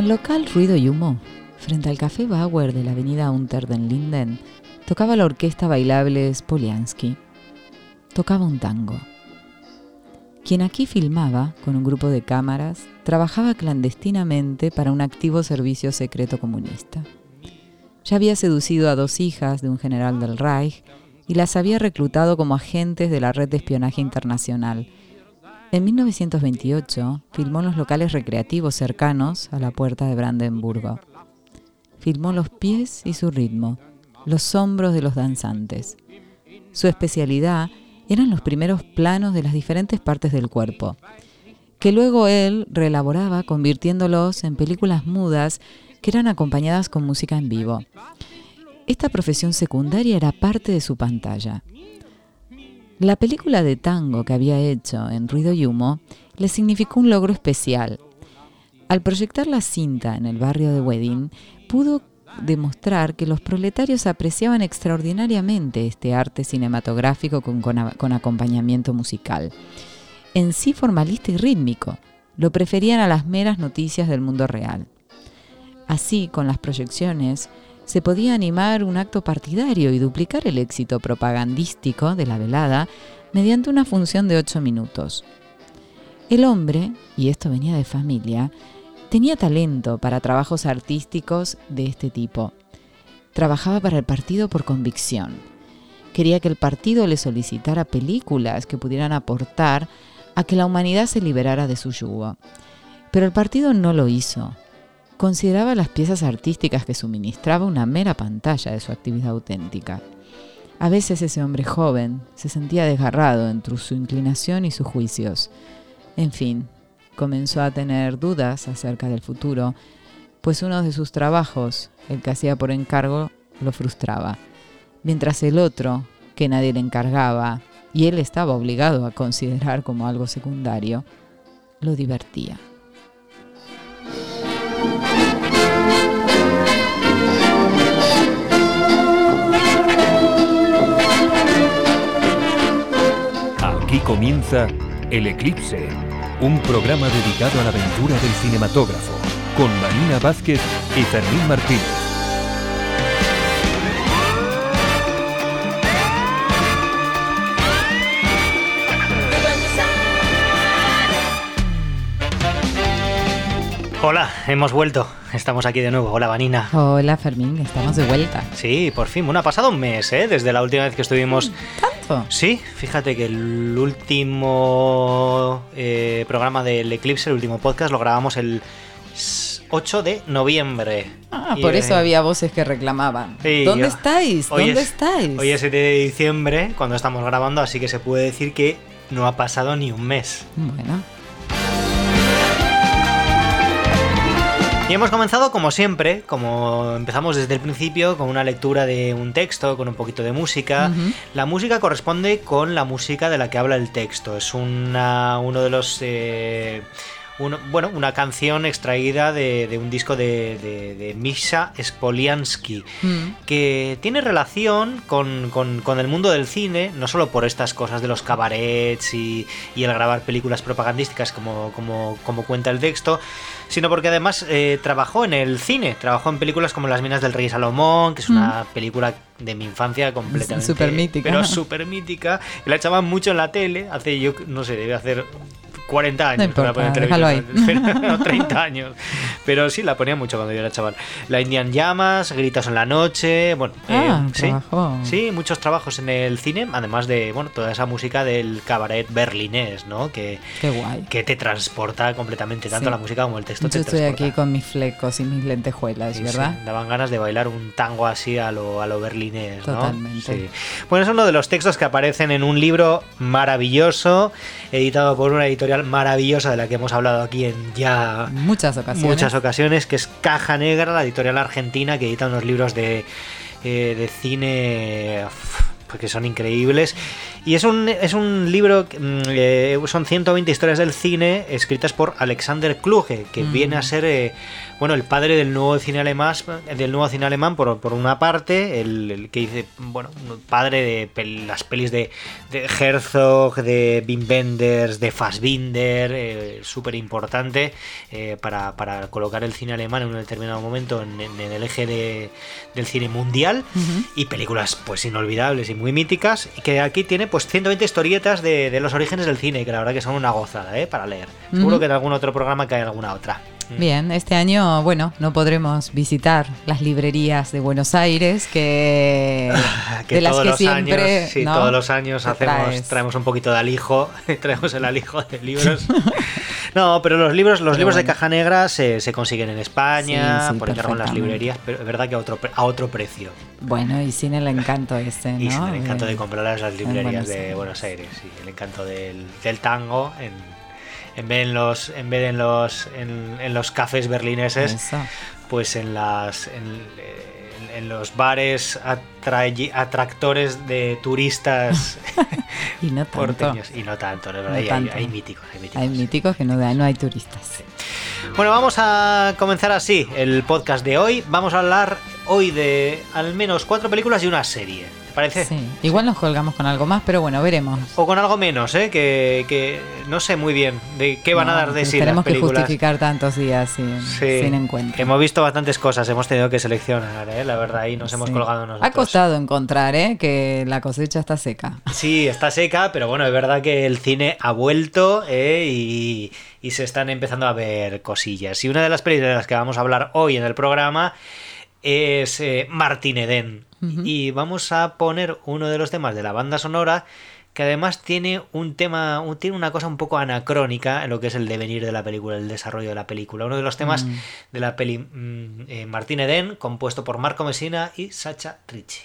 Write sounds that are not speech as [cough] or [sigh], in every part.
el local Ruido y Humo, frente al Café Bauer de la avenida Unter den Linden, tocaba la orquesta bailable Spoliansky. Tocaba un tango. Quien aquí filmaba, con un grupo de cámaras, trabajaba clandestinamente para un activo servicio secreto comunista. Ya había seducido a dos hijas de un general del Reich y las había reclutado como agentes de la red de espionaje internacional. En 1928 filmó los locales recreativos cercanos a la puerta de Brandenburgo. Filmó los pies y su ritmo, los hombros de los danzantes. Su especialidad eran los primeros planos de las diferentes partes del cuerpo, que luego él reelaboraba convirtiéndolos en películas mudas que eran acompañadas con música en vivo. Esta profesión secundaria era parte de su pantalla. La película de tango que había hecho en Ruido y Humo le significó un logro especial. Al proyectar la cinta en el barrio de Wedding, pudo demostrar que los proletarios apreciaban extraordinariamente este arte cinematográfico con, con, acompañamiento musical. En sí formalista y rítmico, lo preferían a las meras noticias del mundo real. Así, con las proyecciones, se podía animar un acto partidario y duplicar el éxito propagandístico de la velada mediante una función de ocho minutos. El hombre, y esto venía de familia, tenía talento para trabajos artísticos de este tipo. Trabajaba para el partido por convicción. Quería que el partido le solicitara películas que pudieran aportar a que la humanidad se liberara de su yugo. Pero el partido no lo hizo consideraba las piezas artísticas que suministraba una mera pantalla de su actividad auténtica. A veces ese hombre joven se sentía desgarrado entre su inclinación y sus juicios. En fin, comenzó a tener dudas acerca del futuro, pues uno de sus trabajos, el que hacía por encargo, lo frustraba, mientras el otro, que nadie le encargaba y él estaba obligado a considerar como algo secundario, lo divertía. Aquí comienza El Eclipse, un programa dedicado a la aventura del cinematógrafo, con Marina Vázquez y Fermín Martínez. Hola, hemos vuelto. Estamos aquí de nuevo. Hola, Vanina. Hola, Fermín. Estamos de vuelta. Sí, por fin. Bueno, ha pasado un mes, ¿eh? Desde la última vez que estuvimos. Sí, fíjate que el último eh, programa del Eclipse, el último podcast, lo grabamos el 8 de noviembre. Ah, por eso había voces que reclamaban. ¿Dónde estáis? ¿Dónde estáis? Hoy es 7 de diciembre, cuando estamos grabando, así que se puede decir que no ha pasado ni un mes. Bueno. Y hemos comenzado como siempre, como empezamos desde el principio, con una lectura de un texto, con un poquito de música. La música corresponde con la música de la que habla el texto. Es una, uno de los... Eh, bueno, una canción extraída de, un disco de, de, Misha Spoliansky, mm. que tiene relación con, el mundo del cine, no solo por estas cosas de los cabarets y, el grabar películas propagandísticas como, como, como cuenta el texto, sino porque además eh, trabajó en el cine, trabajó en películas como Las Minas del Rey Salomón, que es una mm. película de mi infancia completamente. Súper mítica. Pero súper mítica. La echaban mucho en la tele, hace yo, no sé, debe hacer 40 años. No importa, déjalo ahí. [laughs] no, 30 años. Pero sí, la ponía mucho cuando yo era chaval. La Indian Llamas, Gritos en la Noche, bueno, ah, eh, sí, sí, muchos trabajos en el cine, además de, bueno, toda esa música del cabaret berlinés, ¿no? Que, Qué guay. que te transporta completamente, tanto la música como el texto. Yo estoy aquí con mis flecos y mis lentejuelas, ¿verdad? daban ganas de bailar un tango así a lo, a lo berlinés, ¿no? Totalmente. Bueno, es uno de los textos que aparecen en un libro maravilloso, editado por una editorial maravillosa de la que hemos hablado aquí en ya muchas ocasiones, muchas ocasiones que es Caja Negra, la editorial argentina que edita unos libros de, eh, de cine porque son increíbles. Y es un, es un libro, mm, eh, son 120 historias del cine escritas por Alexander Kluge, que Mm. viene a ser eh, bueno, el padre del nuevo cine alemán, del nuevo cine alemán por, por una parte, el, el que dice, bueno, padre de pel- las pelis de, de Herzog, de Wim Wenders, de Fassbinder, eh, súper importante eh, para, para colocar el cine alemán en un determinado momento en, en- en el eje de- del cine mundial y películas pues inolvidables y muy míticas y que aquí tiene pues 120 historietas de, de los orígenes del cine que la verdad que son una gozada ¿eh? para leer. Seguro que en algún otro programa cae alguna otra Bien, este año, bueno, no podremos visitar las librerías de Buenos Aires, que, [laughs] que de las todos que los siempre, años sí, ¿no? todos los años hacemos traemos un poquito de alijo [laughs] traemos el alijo de [laughs] libros no pero los libros los Pero libros de caja negra se, se consiguen en España Sí, sí, por encargo en las librerías pero es verdad que a otro a otro precio Bueno, y sin el encanto ese, ¿no? y sin el encanto de comprarlas en las librerías Buenos de. Buenos Aires sí, el encanto del, del tango en, en vez en los en vez en los en, en los cafés berlineses pues en las en, en- los bares atractores de turistas [laughs] Y no tanto. porteños y no tanto, No hay, hay míticos, hay míticos. Hay míticos que no, no hay turistas. Bueno, vamos a comenzar así el podcast de hoy. Vamos a hablar hoy de al menos cuatro películas y una serie. ¿Te parece? Sí. Igual nos colgamos con algo más, pero bueno, veremos. O con algo menos, ¿eh? Que, que no sé muy bien de qué van a No, dar de sí Tenemos que justificar tantos días sin, Sí. sin encuentro. Hemos visto bastantes cosas, hemos tenido que seleccionar, ¿eh? La verdad, ahí nos hemos Sí. colgado nosotros. Ha costado encontrar, ¿eh? Que la cosecha está seca. Sí, está seca, pero bueno, es verdad que el cine ha vuelto ¿eh? y, y se están empezando a ver cosillas. Y una de las películas de las que vamos a hablar hoy en el programa es eh, Martin Eden. Y vamos a poner uno de los temas de la banda sonora que además tiene un tema, tiene una cosa un poco anacrónica en lo que es el devenir de la película, el desarrollo de la película. Uno de los temas Mm. de la peli mm, eh, Martin Eden, compuesto por Marco Messina y Sacha Ricci.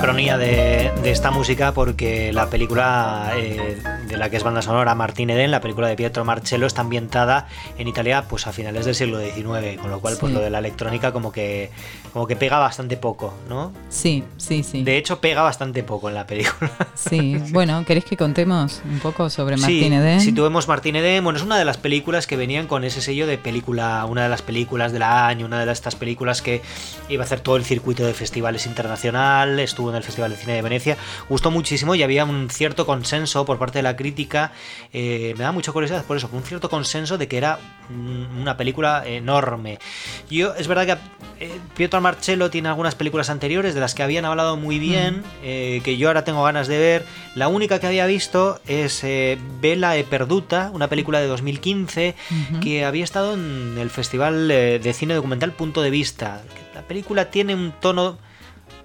Hablaba de de, esta música porque la película eh, de la que es banda sonora Martín Eden, la película de Pietro Marcello, está ambientada en Italia pues a finales del siglo XIX, con lo cual pues lo de la electrónica como que como que pega bastante poco, ¿no? Sí, sí, sí. De hecho pega bastante poco en la película. Sí, [laughs] bueno, ¿queréis que contemos un poco sobre Martín sí, Eden? Si tuvimos Martín Eden, bueno, es una de las películas que venían con ese sello de película, una de las películas del año, una de estas películas que iba a hacer todo el circuito de festivales internacional, estuvo en el Festival de Cine de Venecia, gustó muchísimo y había un cierto consenso por parte de la crítica, eh, me da mucha curiosidad por eso, un cierto consenso de que era una película enorme. Yo, es verdad que eh, Pietro Marcello tiene algunas películas anteriores de las que habían hablado muy bien, mm. eh, que yo ahora tengo ganas de ver. La única que había visto es Vela e Perduta, una película de 2015 que había estado en el Festival de Cine Documental Punto de Vista. La película tiene un tono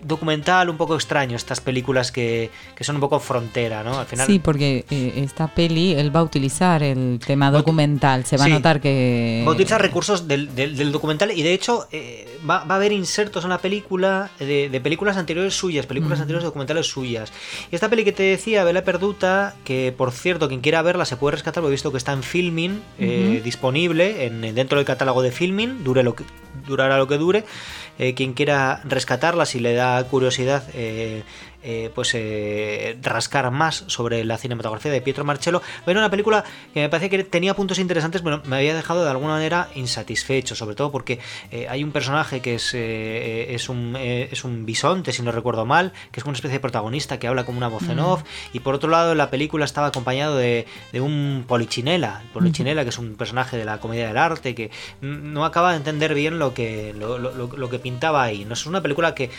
documental un poco extraño, estas películas que, son un poco frontera, ¿no? Al final... Sí, porque eh, esta peli, él va a utilizar el tema documental, se va a notar que... Va a utilizar recursos del, documental y de hecho eh, va, a haber insertos en la película de, películas anteriores suyas, películas anteriores documentales suyas. Y esta peli que te decía, Vela Perduta, que por cierto, quien quiera verla se puede rescatar, porque he visto que está en Filming, eh, disponible en, dentro del catálogo de Filming, dure lo que, durará lo que dure. Eh, quien quiera rescatarla, si le da curiosidad, eh, eh, pues eh, rascar más sobre la cinematografía de Pietro Marcello. Era una película que me parece que tenía puntos interesantes, pero me había dejado de alguna manera insatisfecho, sobre todo porque eh, hay un personaje que es, es, un, es un bisonte, si no recuerdo mal, que es una especie de protagonista que habla como una voz en off, y por otro lado la película estaba acompañado de, un polichinela, polichinela que es un personaje de la comedia del arte, que no acaba de entender bien lo que, lo, que pintaba ahí. No es una película que,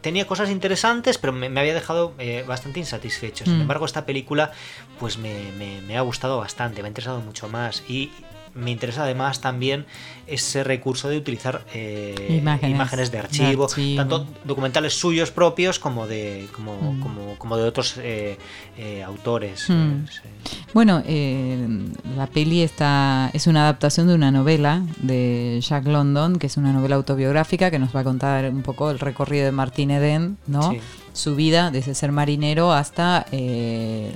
tenía cosas interesantes, pero me había dejado eh, bastante insatisfecho. Sin mm. embargo, esta película pues me, me, ha gustado bastante, me ha interesado mucho más. Y me interesa además también ese recurso de utilizar eh, imágenes, de, archivo, tanto documentales suyos propios como de como, mm. como, como, de otros eh, autores. Mm. Bueno, la peli está, es una adaptación de una novela de Jack London, que es una novela autobiográfica que nos va a contar un poco el recorrido de Martín Eden, ¿no? Su vida desde ser marinero hasta eh,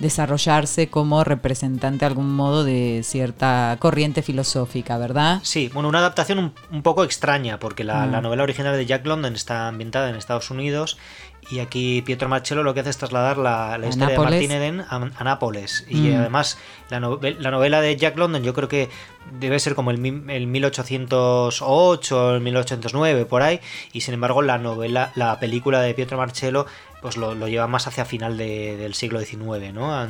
desarrollarse como representante de algún modo de cierta corriente filosófica, ¿verdad? Sí, bueno, una adaptación un, poco extraña, porque la, mm. la, novela original de Jack London está ambientada en Estados Unidos y aquí Pietro Marcello lo que hace es trasladar la, historia de Martin Eden a, Nápoles. Y mm. además, la, novela de Jack London, yo creo que debe ser como el, el 1808 o el 1809, por ahí. Y sin embargo, la novela, la película de Pietro Marcello pues lo, lleva más hacia final del siglo XIX, ¿no?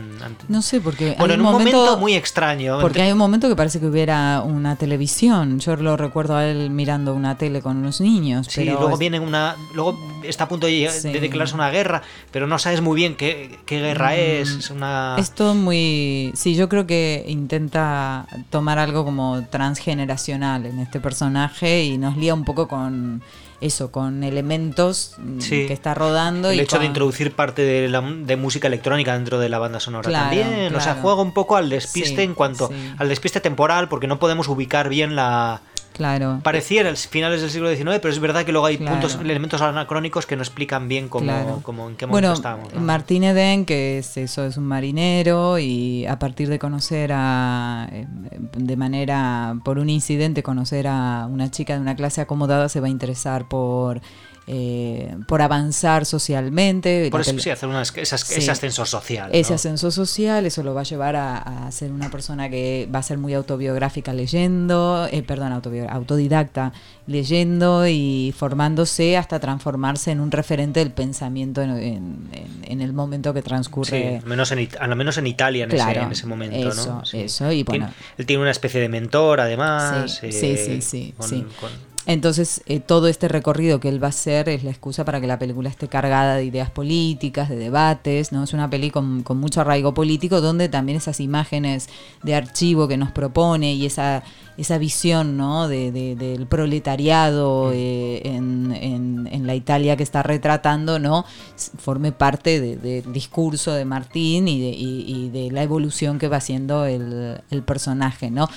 no sé, porque... Bueno, en un momento, muy extraño. Porque hay un momento que parece que hubiera una televisión. Yo lo recuerdo a él mirando una tele con unos niños. Sí, luego viene una... Luego está a punto de, declararse una guerra, pero no sabes muy bien qué, guerra mm, es. Es una... Esto muy... Sí, yo creo que intenta tomar algo como transgeneracional en este personaje y nos lía un poco con eso, con elementos mm, que está rodando. El hecho de introducir parte de, la, de música electrónica dentro de la banda sonora también. O sea, juega un poco al despiste en cuanto al despiste temporal, porque no podemos ubicar bien la, Claro. Pareciera finales del siglo XIX, pero es verdad que luego hay puntos, elementos anacrónicos que no explican bien cómo, en qué momento bueno, estamos. Martín Eden, que es eso, es un marinero y a partir de conocer a, eh, de manera, por un incidente, conocer a una chica de una clase acomodada, se va a interesar por eh, por avanzar socialmente. Por eso sí, hacer ese ascenso social. Ese ascenso social, eso lo va a llevar a, ser una persona que va a ser muy autobiográfica leyendo, eh, perdón, autodidacta leyendo y formándose hasta transformarse en un referente del pensamiento en, el momento que transcurre. menos en, a lo menos en Italia en, ese, momento. Eso, eso y bueno. él tiene una especie de mentor además. Sí, sí, sí. sí, entonces, eh, todo este recorrido que él va a hacer es la excusa para que la película esté cargada de ideas políticas, de debates, ¿no? Es una peli con, mucho arraigo político, donde también esas imágenes de archivo que nos propone y esa, esa visión, ¿no? De, del proletariado mm. eh, en, la Italia que está retratando, ¿no? Forme parte del discurso de Martín y de, la evolución que va haciendo el, personaje, ¿no?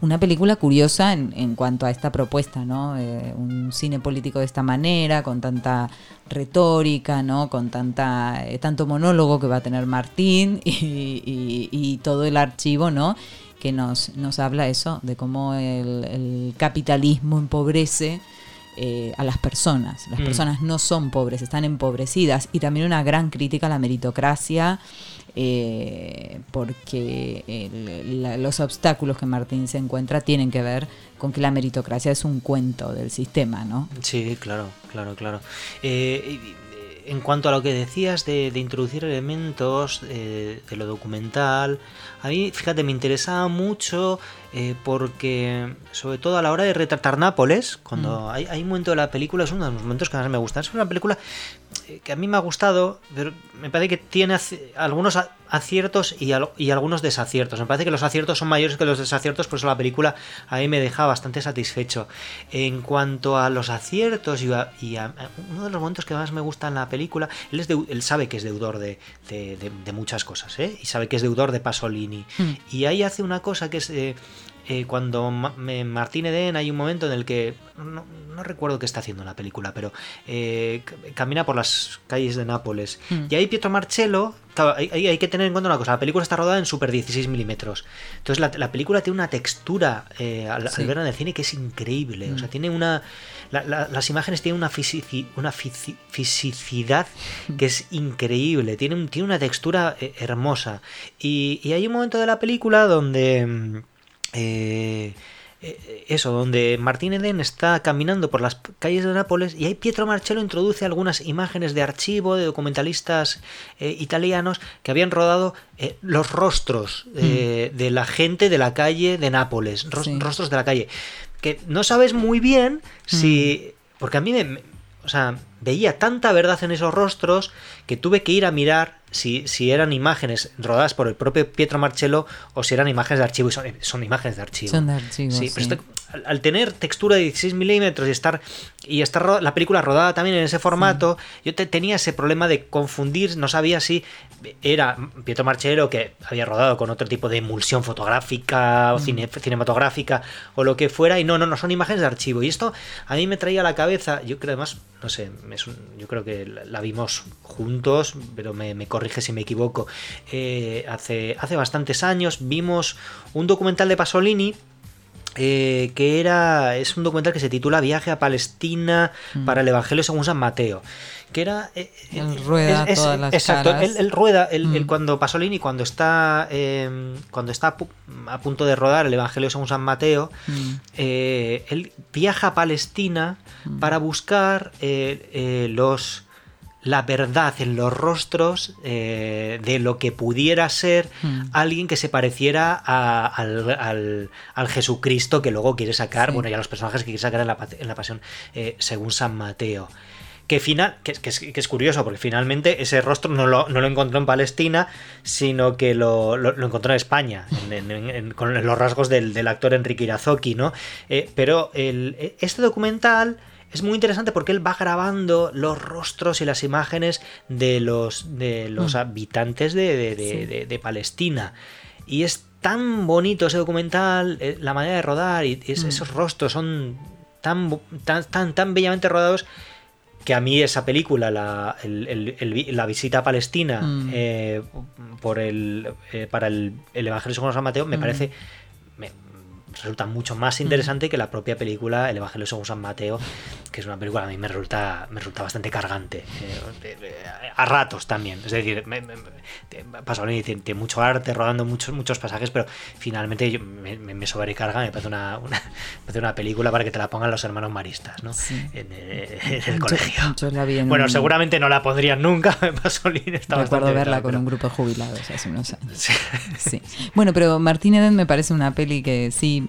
Una película curiosa en, cuanto a esta propuesta, ¿no? Eh, un cine político de esta manera, con tanta retórica, ¿no? Con tanta, eh, tanto monólogo que va a tener Martín y, todo el archivo, ¿no? que nos, nos habla eso, de cómo el, capitalismo empobrece eh, a las personas. Las mm. personas no son pobres, están empobrecidas. Y también una gran crítica a la meritocracia, eh, porque los obstáculos que Martín se encuentra tienen que ver con que la meritocracia es un cuento del sistema, ¿no? Sí, claro, claro, claro. Eh, en cuanto a lo que decías de, introducir elementos de lo documental, a mí, fíjate, me interesaba mucho eh, porque, sobre todo a la hora de retratar Nápoles, cuando mm. hay, hay, un momento de la película, es uno de los momentos que más me gustan. Es una película eh, que a mí me ha gustado, pero me parece que tiene algunos aciertos y, y, algunos desaciertos. Me parece que los aciertos son mayores que los desaciertos, por eso la película a mí me deja bastante satisfecho. En cuanto a los aciertos y, a, uno de los momentos que más me gusta en la película, él, es él sabe que es deudor de, de, muchas cosas, ¿eh? y sabe que es deudor de Pasolini. Mm. Y ahí hace una cosa que es... Eh, cuando Martín Eden hay un momento en el que no, recuerdo qué está haciendo en la película, pero eh, camina por las calles de Nápoles hmm. y ahí Pietro Marcello hay, que tener en cuenta una cosa, la película está rodada en super 16 milímetros. Entonces la, película tiene una textura eh, al, verla en el cine que es increíble. O sea, hmm. tiene una... las imágenes tienen una, una fisicidad hmm. que es increíble. Tiene, tiene una textura hermosa. Y, y hay un momento de la película donde mm, eh, eh, eso, donde Martín Eden está caminando por las calles de Nápoles y ahí Pietro Marcello introduce algunas imágenes de archivo de documentalistas eh, italianos que habían rodado los rostros mm. de la gente de la calle de Nápoles, rostros de la calle, que no sabes muy bien si... Mm. Porque a mí me, o sea, veía tanta verdad en esos rostros que tuve que ir a mirar si, si eran imágenes rodadas por el propio Pietro Marcello o si eran imágenes de archivo. Y son, son imágenes de archivo. Son de archivo. Sí, Pero al, tener textura de 16 milímetros y estar, y estar la película rodada también en ese formato, yo te, tenía ese problema de confundir, no sabía si era Pietro Marcello que había rodado con otro tipo de emulsión fotográfica o mm. cinematográfica o lo que fuera, y no, no, no, son imágenes de archivo. Y esto a mí me traía a la cabeza, yo creo además, no sé, yo creo que la vimos juntos, pero me, me corrige si me equivoco, eh, hace, hace bastantes años vimos un documental de Pasolini eh, que era es un documental que se titula Viaje a Palestina mm. para el Evangelio según San Mateo que era eh, el rueda todas las exacto el rueda el, mm. cuando Pasolini cuando está em, cuando está a punto de rodar el Evangelio según San Mateo mm. él viaja a Palestina para buscar los la verdad en los rostros eh, de lo que pudiera ser hmm. alguien que se pareciera al, Jesucristo que luego quiere sacar, bueno, ya los personajes que quiere sacar en la, en la pasión eh, según San Mateo. Que, final, que, es curioso, porque finalmente ese rostro no lo, encontró en Palestina, sino que lo, encontró en España, con los rasgos del, actor Enrique Irazoki, ¿no? Eh, pero el, este documental es muy interesante porque él va grabando los rostros y las imágenes de los, de los mm. habitantes de, Palestina. Y es tan bonito ese documental, eh, la manera de rodar y mm. esos rostros son tan, tan, tan, bellamente rodados que a mí esa película, la, la visita a Palestina mm. eh, por el, eh, para el, Evangelio según San Mateo, me parece resulta mucho más interesante que la propia película El Evangelio según San Mateo, que es una película a mí me resulta, me resulta bastante cargante. Eh, a ratos también. Es decir, me, me, Pasolini tiene, mucho arte, rodando muchos, muchos pasajes, pero finalmente me, sobrecarga, me parece una, una, una, película para que te la pongan los hermanos maristas ¿no? en, el colegio. bueno, seguramente no la pondrían nunca. [laughs] Pasolini está Recuerdo verla con un grupo de jubilados hace unos años. Sí. Bueno, pero Martín Eden me parece una peli que sí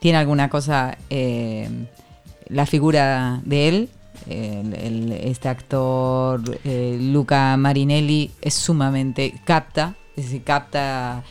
tiene alguna cosa, eh, la figura de él, este actor eh, Luca Marinelli es sumamente capta, es capta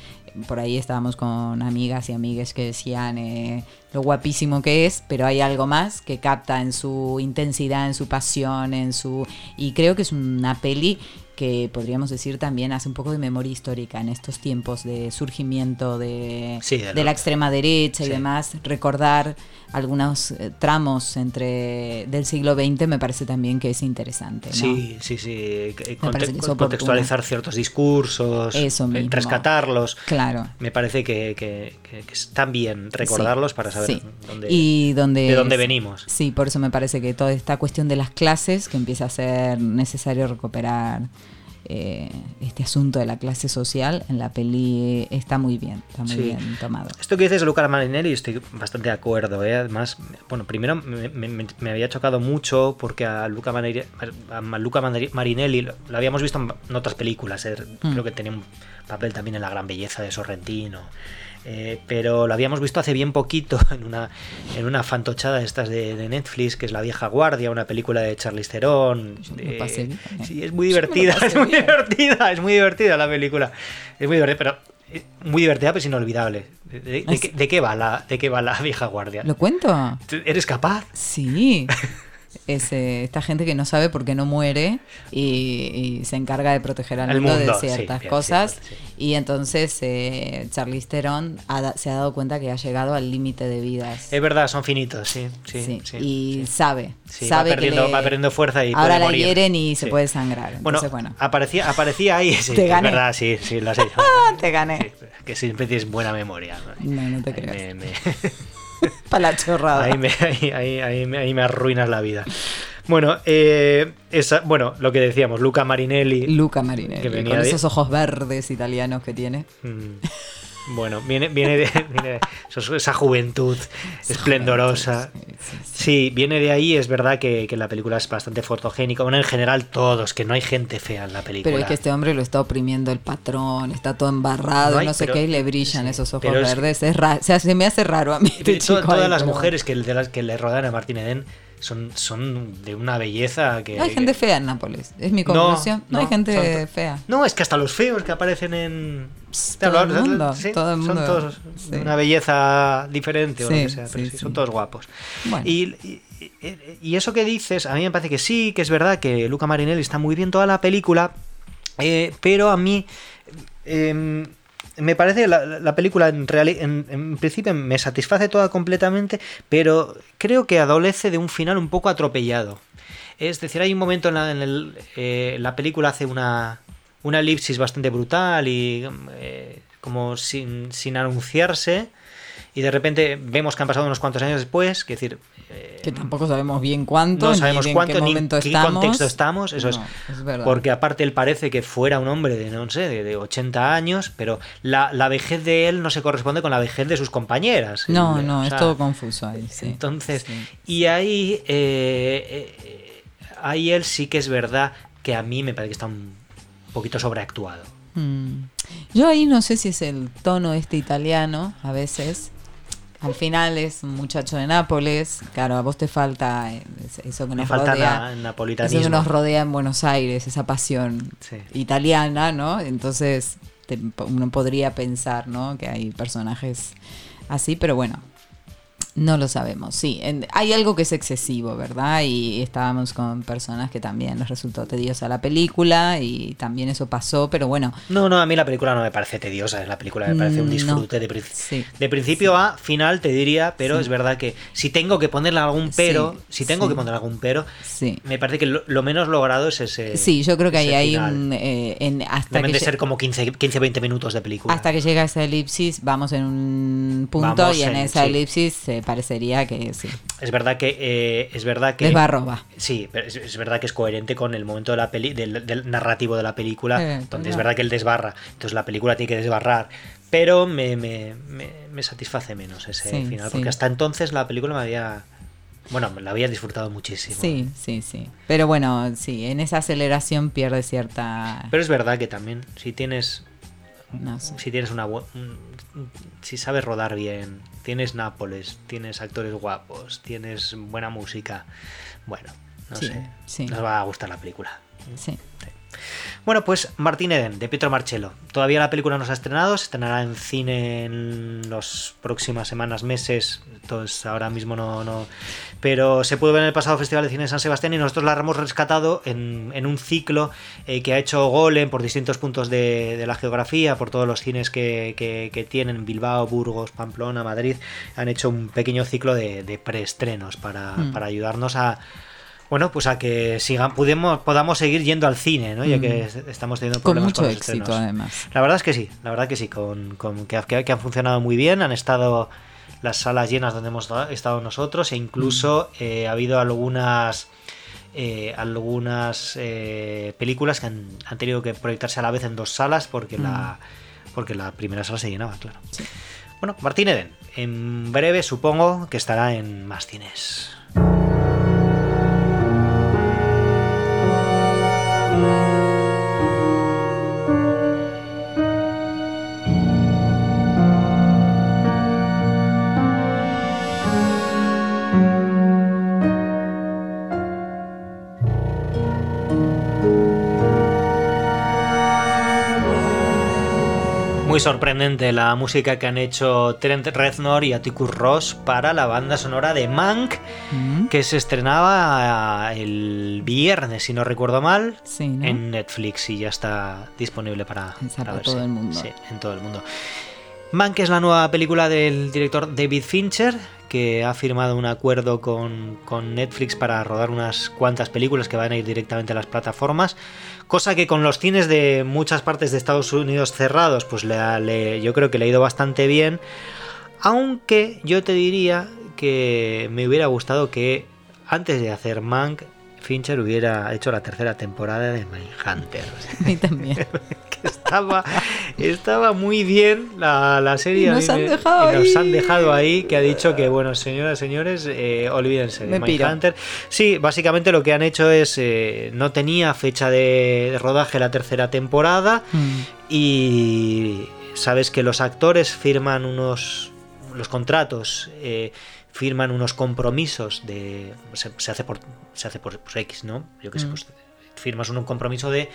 por ahí estábamos con amigas y amigues que decían eh, lo guapísimo que es, pero hay algo más que capta en su intensidad, en su pasión, en su... Y creo que es una peli que podríamos decir también hace un poco de memoria histórica en estos tiempos de surgimiento de, de, la extrema derecha y demás, recordar algunos eh, tramos entre del siglo XX me parece también que es interesante. Sí, sí, sí. contextualizar ciertos discursos, eh, rescatarlos. Claro. Me parece que, que, están bien recordarlos para saber dónde, y dónde, de dónde venimos. Sí, por eso me parece que toda esta cuestión de las clases que empieza a ser necesario recuperar eh, este asunto de la clase social en la peli está muy bien, está muy bien tomado. Esto que dices Luca Marinelli estoy bastante de acuerdo. ¿eh? Además, bueno, primero me, había chocado mucho porque a Luca, Marinelli lo, habíamos visto en otras películas. ¿eh? Mm. Creo que tenía un papel también en La Gran Belleza de Sorrentino. Eh, pero lo habíamos visto hace bien poquito [laughs] en una, en una fantochada de estas de, Netflix, que es La vieja guardia, una película de Charlize Theron. sí, es muy divertida, [laughs] es muy divertida, es muy divertida la película. Es muy divertida, pero eh, muy divertida, pero es inolvidable. ¿De, de, qué, va la, ¿De qué va la vieja guardia? ¿Lo cuento? ¿Eres capaz? Sí. [laughs] es eh, esta gente que no sabe por qué no muere y, se encarga de proteger al mundo, de ciertas cosas. Y entonces eh, Charlize Theron se ha dado cuenta que ha llegado al límite de vidas. Es verdad, son finitos, sí. sí, y sabe. sabe va, perdiendo, que va perdiendo fuerza y Ahora la hieren y se puede sangrar. Entonces, bueno, Aparecía, aparecía ahí. [laughs] te gané. Es verdad, sí, sí, lo has hecho. [laughs] te gané. que siempre tienes buena memoria. No, no te creas. [laughs] [laughs] Para la chorrada. Ahí me, ahí, ahí, me, arruinas la vida. Bueno, eh, esa, bueno, lo que decíamos, Luca Marinelli. Luca Marinelli, con esos ojos verdes italianos que tiene. Mm. Bueno, viene, viene de, [laughs] esa juventud esplendorosa. Sí, viene de ahí. Es verdad que, la película es bastante fotogénica. Bueno, en general todos, que no hay gente fea en la película. Pero es que este hombre lo está oprimiendo el patrón, está todo embarrado, no, sé qué, y le brillan esos ojos verdes. Es, o sea, se me hace raro a mí. Este todas las mujeres que, de las que le rodean a Martín Eden son, son de una belleza que... No hay gente fea en Nápoles, es mi conclusión. No, hay gente fea. No, es que hasta los feos que aparecen en... Todo, el mundo, todo Son todos de una belleza diferente o lo que sea, pero son todos guapos. Y, y, eso que dices, a mí me parece que sí, que es verdad que Luca Marinelli está muy bien toda la película, eh, pero a mí... Eh, me parece la, la película en, principio me satisface toda completamente, pero creo que adolece de un final un poco atropellado. Es decir, hay un momento en la, en el, eh, la película hace una, una elipsis bastante brutal y eh, como sin, sin anunciarse y de repente vemos que han pasado unos cuantos años después, que decir... Eh, que tampoco sabemos bien cuánto, no sabemos ni cuánto, en qué, ni qué contexto estamos, eso es, porque aparte él parece que fuera un hombre de, no sé, de, 80 años, pero la, la, vejez de él no se corresponde con la vejez de sus compañeras. No, no, es todo confuso ahí, sí. Entonces, y ahí, eh, eh, ahí él sí que es verdad que a mí me parece que está un poquito sobreactuado. Mm. Yo ahí no sé si es el tono este italiano, a veces, al final es un muchacho de Nápoles, claro, a vos te falta eh, eso que nos rodea, eso que nos rodea en Buenos Aires, esa pasión italiana, ¿no? Entonces uno podría pensar, ¿no? Que hay personajes así, pero bueno, no lo sabemos, sí. hay algo que es excesivo, ¿verdad? Y estábamos con personas que también les resultó tediosa la película y también eso pasó, pero bueno. No, no, a mí la película no me parece tediosa, la película me parece un mm, disfrute de, de, principio a final, te diría, pero es verdad que si tengo que ponerle algún pero, si tengo que ponerle algún pero, me parece que lo, menos logrado es ese. Sí, yo creo que ahí hay un. Eh, en, hasta Deben de ser como 15-20 minutos de película. Hasta que llega esa elipsis, vamos en un punto y en, esa elipsis se parecería que sí. Es verdad que eh, es verdad que desbarroba. Sí, pero es, verdad que es coherente con el momento de la peli, del, narrativo de la película, donde es verdad que él desbarra, entonces la película tiene que desbarrar, pero me, me, me, satisface menos ese final, porque hasta entonces la película me había bueno, la había disfrutado muchísimo. Sí, sí, sí. Pero bueno, sí, en esa aceleración pierde cierta. Pero es verdad que también, si tienes si tienes una si sabes rodar bien, tienes Nápoles, tienes actores guapos, tienes buena música, bueno, no sé, nos va a gustar la película. Sí. Bueno, pues Martín Eden, de Pietro Marcello. Todavía la película no se ha estrenado, se estrenará en cine en las próximas semanas, meses. Entonces ahora mismo no, no. Pero se pudo ver en el pasado Festival de Cine de San Sebastián y nosotros la hemos rescatado en, un ciclo eh, que ha hecho Golem por distintos puntos de, la geografía, por todos los cines que, tienen, Bilbao, Burgos, Pamplona, Madrid. Han hecho un pequeño ciclo de, preestrenos para, mm. para ayudarnos a bueno, pues a que sigan, pudemos, podamos seguir yendo al cine, ¿no? Ya que mm. estamos teniendo problemas con mucho éxito, además. La verdad es que sí, la verdad que sí, con, que, que, han funcionado muy bien, han estado las salas llenas donde hemos estado nosotros e incluso mm. eh, ha habido algunas eh, algunas eh, películas que han, tenido que proyectarse a la vez en dos salas porque la mm. porque la primera sala se llenaba, claro. Bueno, Martín Eden, en breve supongo que estará en más cines. Muy sorprendente la música que han hecho Trent Reznor y Atticus Ross para la banda sonora de Mank, mm. que se estrenaba el viernes, si no recuerdo mal, en Netflix y ya está disponible para, todo el mundo. Sí, en todo el mundo. Mank es la nueva película del director David Fincher, que ha firmado un acuerdo con, con, Netflix para rodar unas cuantas películas que van a ir directamente a las plataformas cosa que con los cines de muchas partes de Estados Unidos cerrados, pues le, yo creo que le ha ido bastante bien, aunque yo te diría que me hubiera gustado que antes de hacer Mank, Fincher hubiera hecho la tercera temporada de Mindhunter. Mí también. [laughs] estaba, estaba muy bien la, serie. Nos, han, dejado nos han dejado ahí. que ha dicho que, bueno, señoras, señores, eh, olvídense de Mindhunter. Sí, básicamente lo que han hecho es, eh, no tenía fecha de, rodaje la tercera temporada mm. y sabes que los actores firman unos, los contratos. Eh, firman unos compromisos de se, hace por se hace por, X no yo que sé mm. pues firmas un compromiso de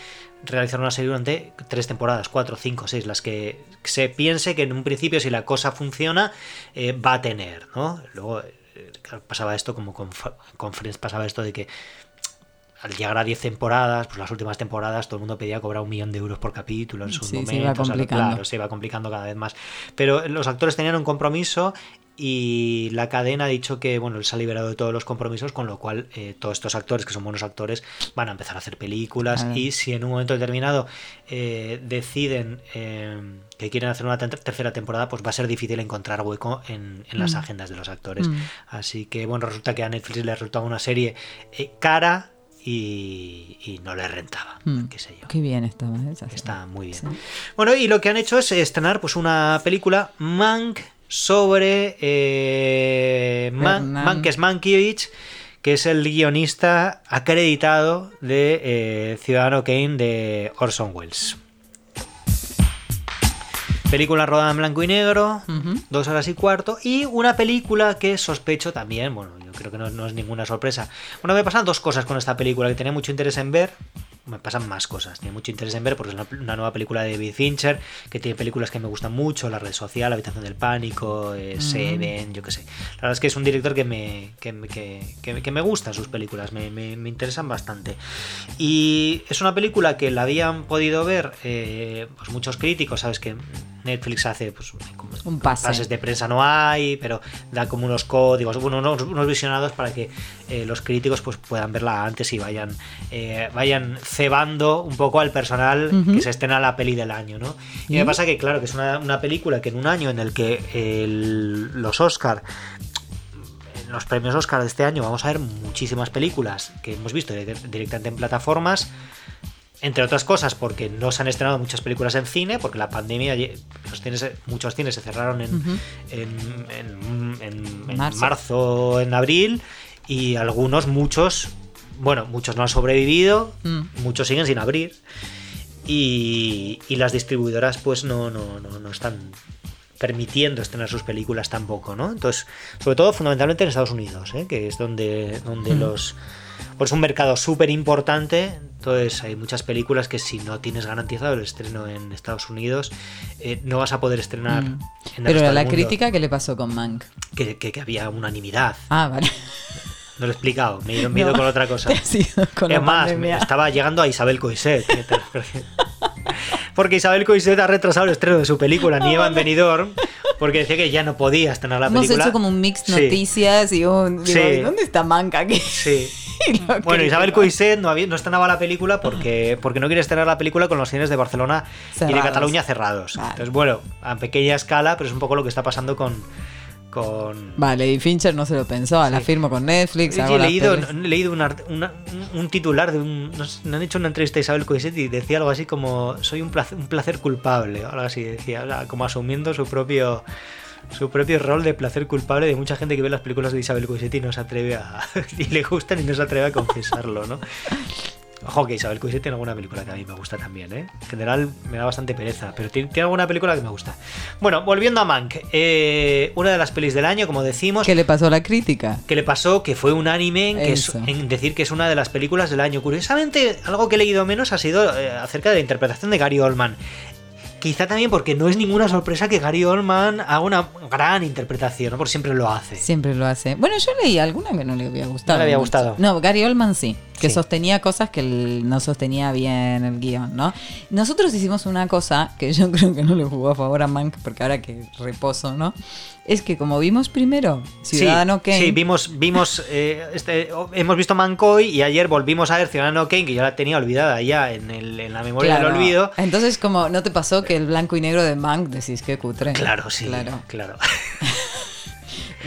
realizar una serie durante tres temporadas, cuatro, cinco, seis, las que se piense que en un principio si la cosa funciona eh, va a tener, ¿no? Luego eh, pasaba esto como con, con Friends pasaba esto de que al llegar a 10 temporadas, pues las últimas temporadas todo el mundo pedía cobrar un millón de euros por capítulo en. Se iba complicando. claro, se iba complicando cada vez más. Pero los actores tenían un compromiso y la cadena ha dicho que bueno se ha liberado de todos los compromisos con lo cual eh, todos estos actores que son buenos actores van a empezar a hacer películas y si en un momento determinado eh, deciden eh, que quieren hacer una tercera temporada pues va a ser difícil encontrar hueco en, las mm. agendas de los actores mm. así que bueno resulta que a Netflix le resultaba una serie cara y, no le rentaba, mm. qué sé yo. Qué bien estaba. Está muy bien. Bueno, y lo que han hecho es estrenar pues una película, Mank, sobre eh, Man, Mankiewicz, que es el guionista acreditado de eh, Ciudadano Kane de Orson Welles. Película rodada en blanco y negro, dos horas y cuarto, y una película que sospecho también, bueno, yo creo que no, no es ninguna sorpresa. Bueno, me pasan dos cosas con esta película que tenía mucho interés en ver me pasan más cosas. Tiene mucho interés en ver porque es una, nueva película de David Fincher, que tiene películas que me gustan mucho, La Red Social, La Habitación del Pánico, eh, Seven, yo qué sé. La verdad es que es un director que me, que, que, que, me gusta sus películas, me, me, me, interesan bastante. Y es una película que la habían podido ver eh, pues muchos críticos, sabes que Netflix hace pues, un pase. pases de prensa no hay, pero da como unos códigos, unos, unos visionados para que eh, los críticos pues, puedan verla antes y vayan, eh, vayan cebando un poco al personal que se estrena la peli del año. ¿no? Y me pasa que, claro, que es una, película que en un año en el que los Oscar en los premios Oscar de este año vamos a ver muchísimas películas que hemos visto directamente en plataformas entre otras cosas porque no se han estrenado muchas películas en cine, porque la pandemia, los cines, muchos cines se cerraron en, en, marzo. en abril, y algunos, muchos, bueno, muchos no han sobrevivido, mm. muchos siguen sin abrir, y, las distribuidoras pues no, no, no, no están permitiendo estrenar sus películas tampoco, ¿no? Entonces, sobre todo fundamentalmente en Estados Unidos, ¿eh? que es donde, donde mm. los... Pues es un mercado súper importante Entonces hay muchas películas que si no tienes garantizado el estreno en Estados Unidos, eh, no vas a poder estrenar. Mm. en el Pero la mundo. crítica, ¿qué le pasó con Mank? Que, que- que había unanimidad. Ah, vale. No lo he explicado, me he ido, me he ido No, con otra cosa. [laughs] con es más, pandemia. me estaba llegando a Isabel Coixet. que te- Porque Isabel Coixet ha retrasado el estreno de su película Nieva en Benidorm porque decía que ya no podía estrenar la Hemos película. hecho como un mix Sí, noticias y un... digo, Sí. ¿Dónde está Mank aquí? Sí. Y [laughs] lo Bueno, Isabel. Coixet no, había- no estrenaba la película porque, porque no quiere estrenar la película con los cines de Barcelona y de. Cataluña cerrados. Vale. Entonces, bueno, a pequeña escala, pero es un poco lo que está pasando con... con... Vale, y Fincher no se lo pensó, la firmo con Netflix. Sí, he leído, he leído un una- titular de un. Nos, nos han hecho una entrevista a Isabel Coixet y decía algo así como: Soy un placer, un placer culpable. o Algo así decía, como asumiendo su propio. Su propio rol de placer culpable de mucha gente que ve las películas de Isabel Coixet y no se atreve a. [laughs] y le gustan y no se atreve a confesarlo, ¿no? Ojo que Isabel Coixet tiene alguna película que a mí me gusta también, ¿eh? En general me da bastante pereza, pero tiene, tiene alguna película que me gusta. Bueno, volviendo a Mank, eh, una de las pelis del año, como decimos, ¿Qué le pasó a la crítica? que le pasó que fue unánime en, que es- en decir que es una de las películas del año. Curiosamente, algo que he leído menos ha sido eh, acerca de la interpretación de Gary Oldman. Quizá también porque no es ninguna sorpresa que Gary Oldman haga una gran interpretación, ¿no? Porque siempre lo hace. Siempre lo hace. Bueno, yo leí alguna que no le había gustado. No le había mucho. gustado. No, Gary Oldman sí, que Sí. sostenía cosas que no sostenía bien el guion, ¿no? Nosotros hicimos una cosa que yo [laughs] creo que no le jugó a favor a Mank, porque ahora que reposo, ¿no? Es que como vimos primero Ciudadano sí, Kane, Sí, vimos, vimos eh, este, hemos visto Mancoy y ayer volvimos a ver Ciudadano Kane, que yo la tenía olvidada ya en, el- en la memoria claro, del olvido. Entonces, como no te pasó que el blanco y negro de Mank decís que cutre. Claro, sí, Claro. claro. [laughs]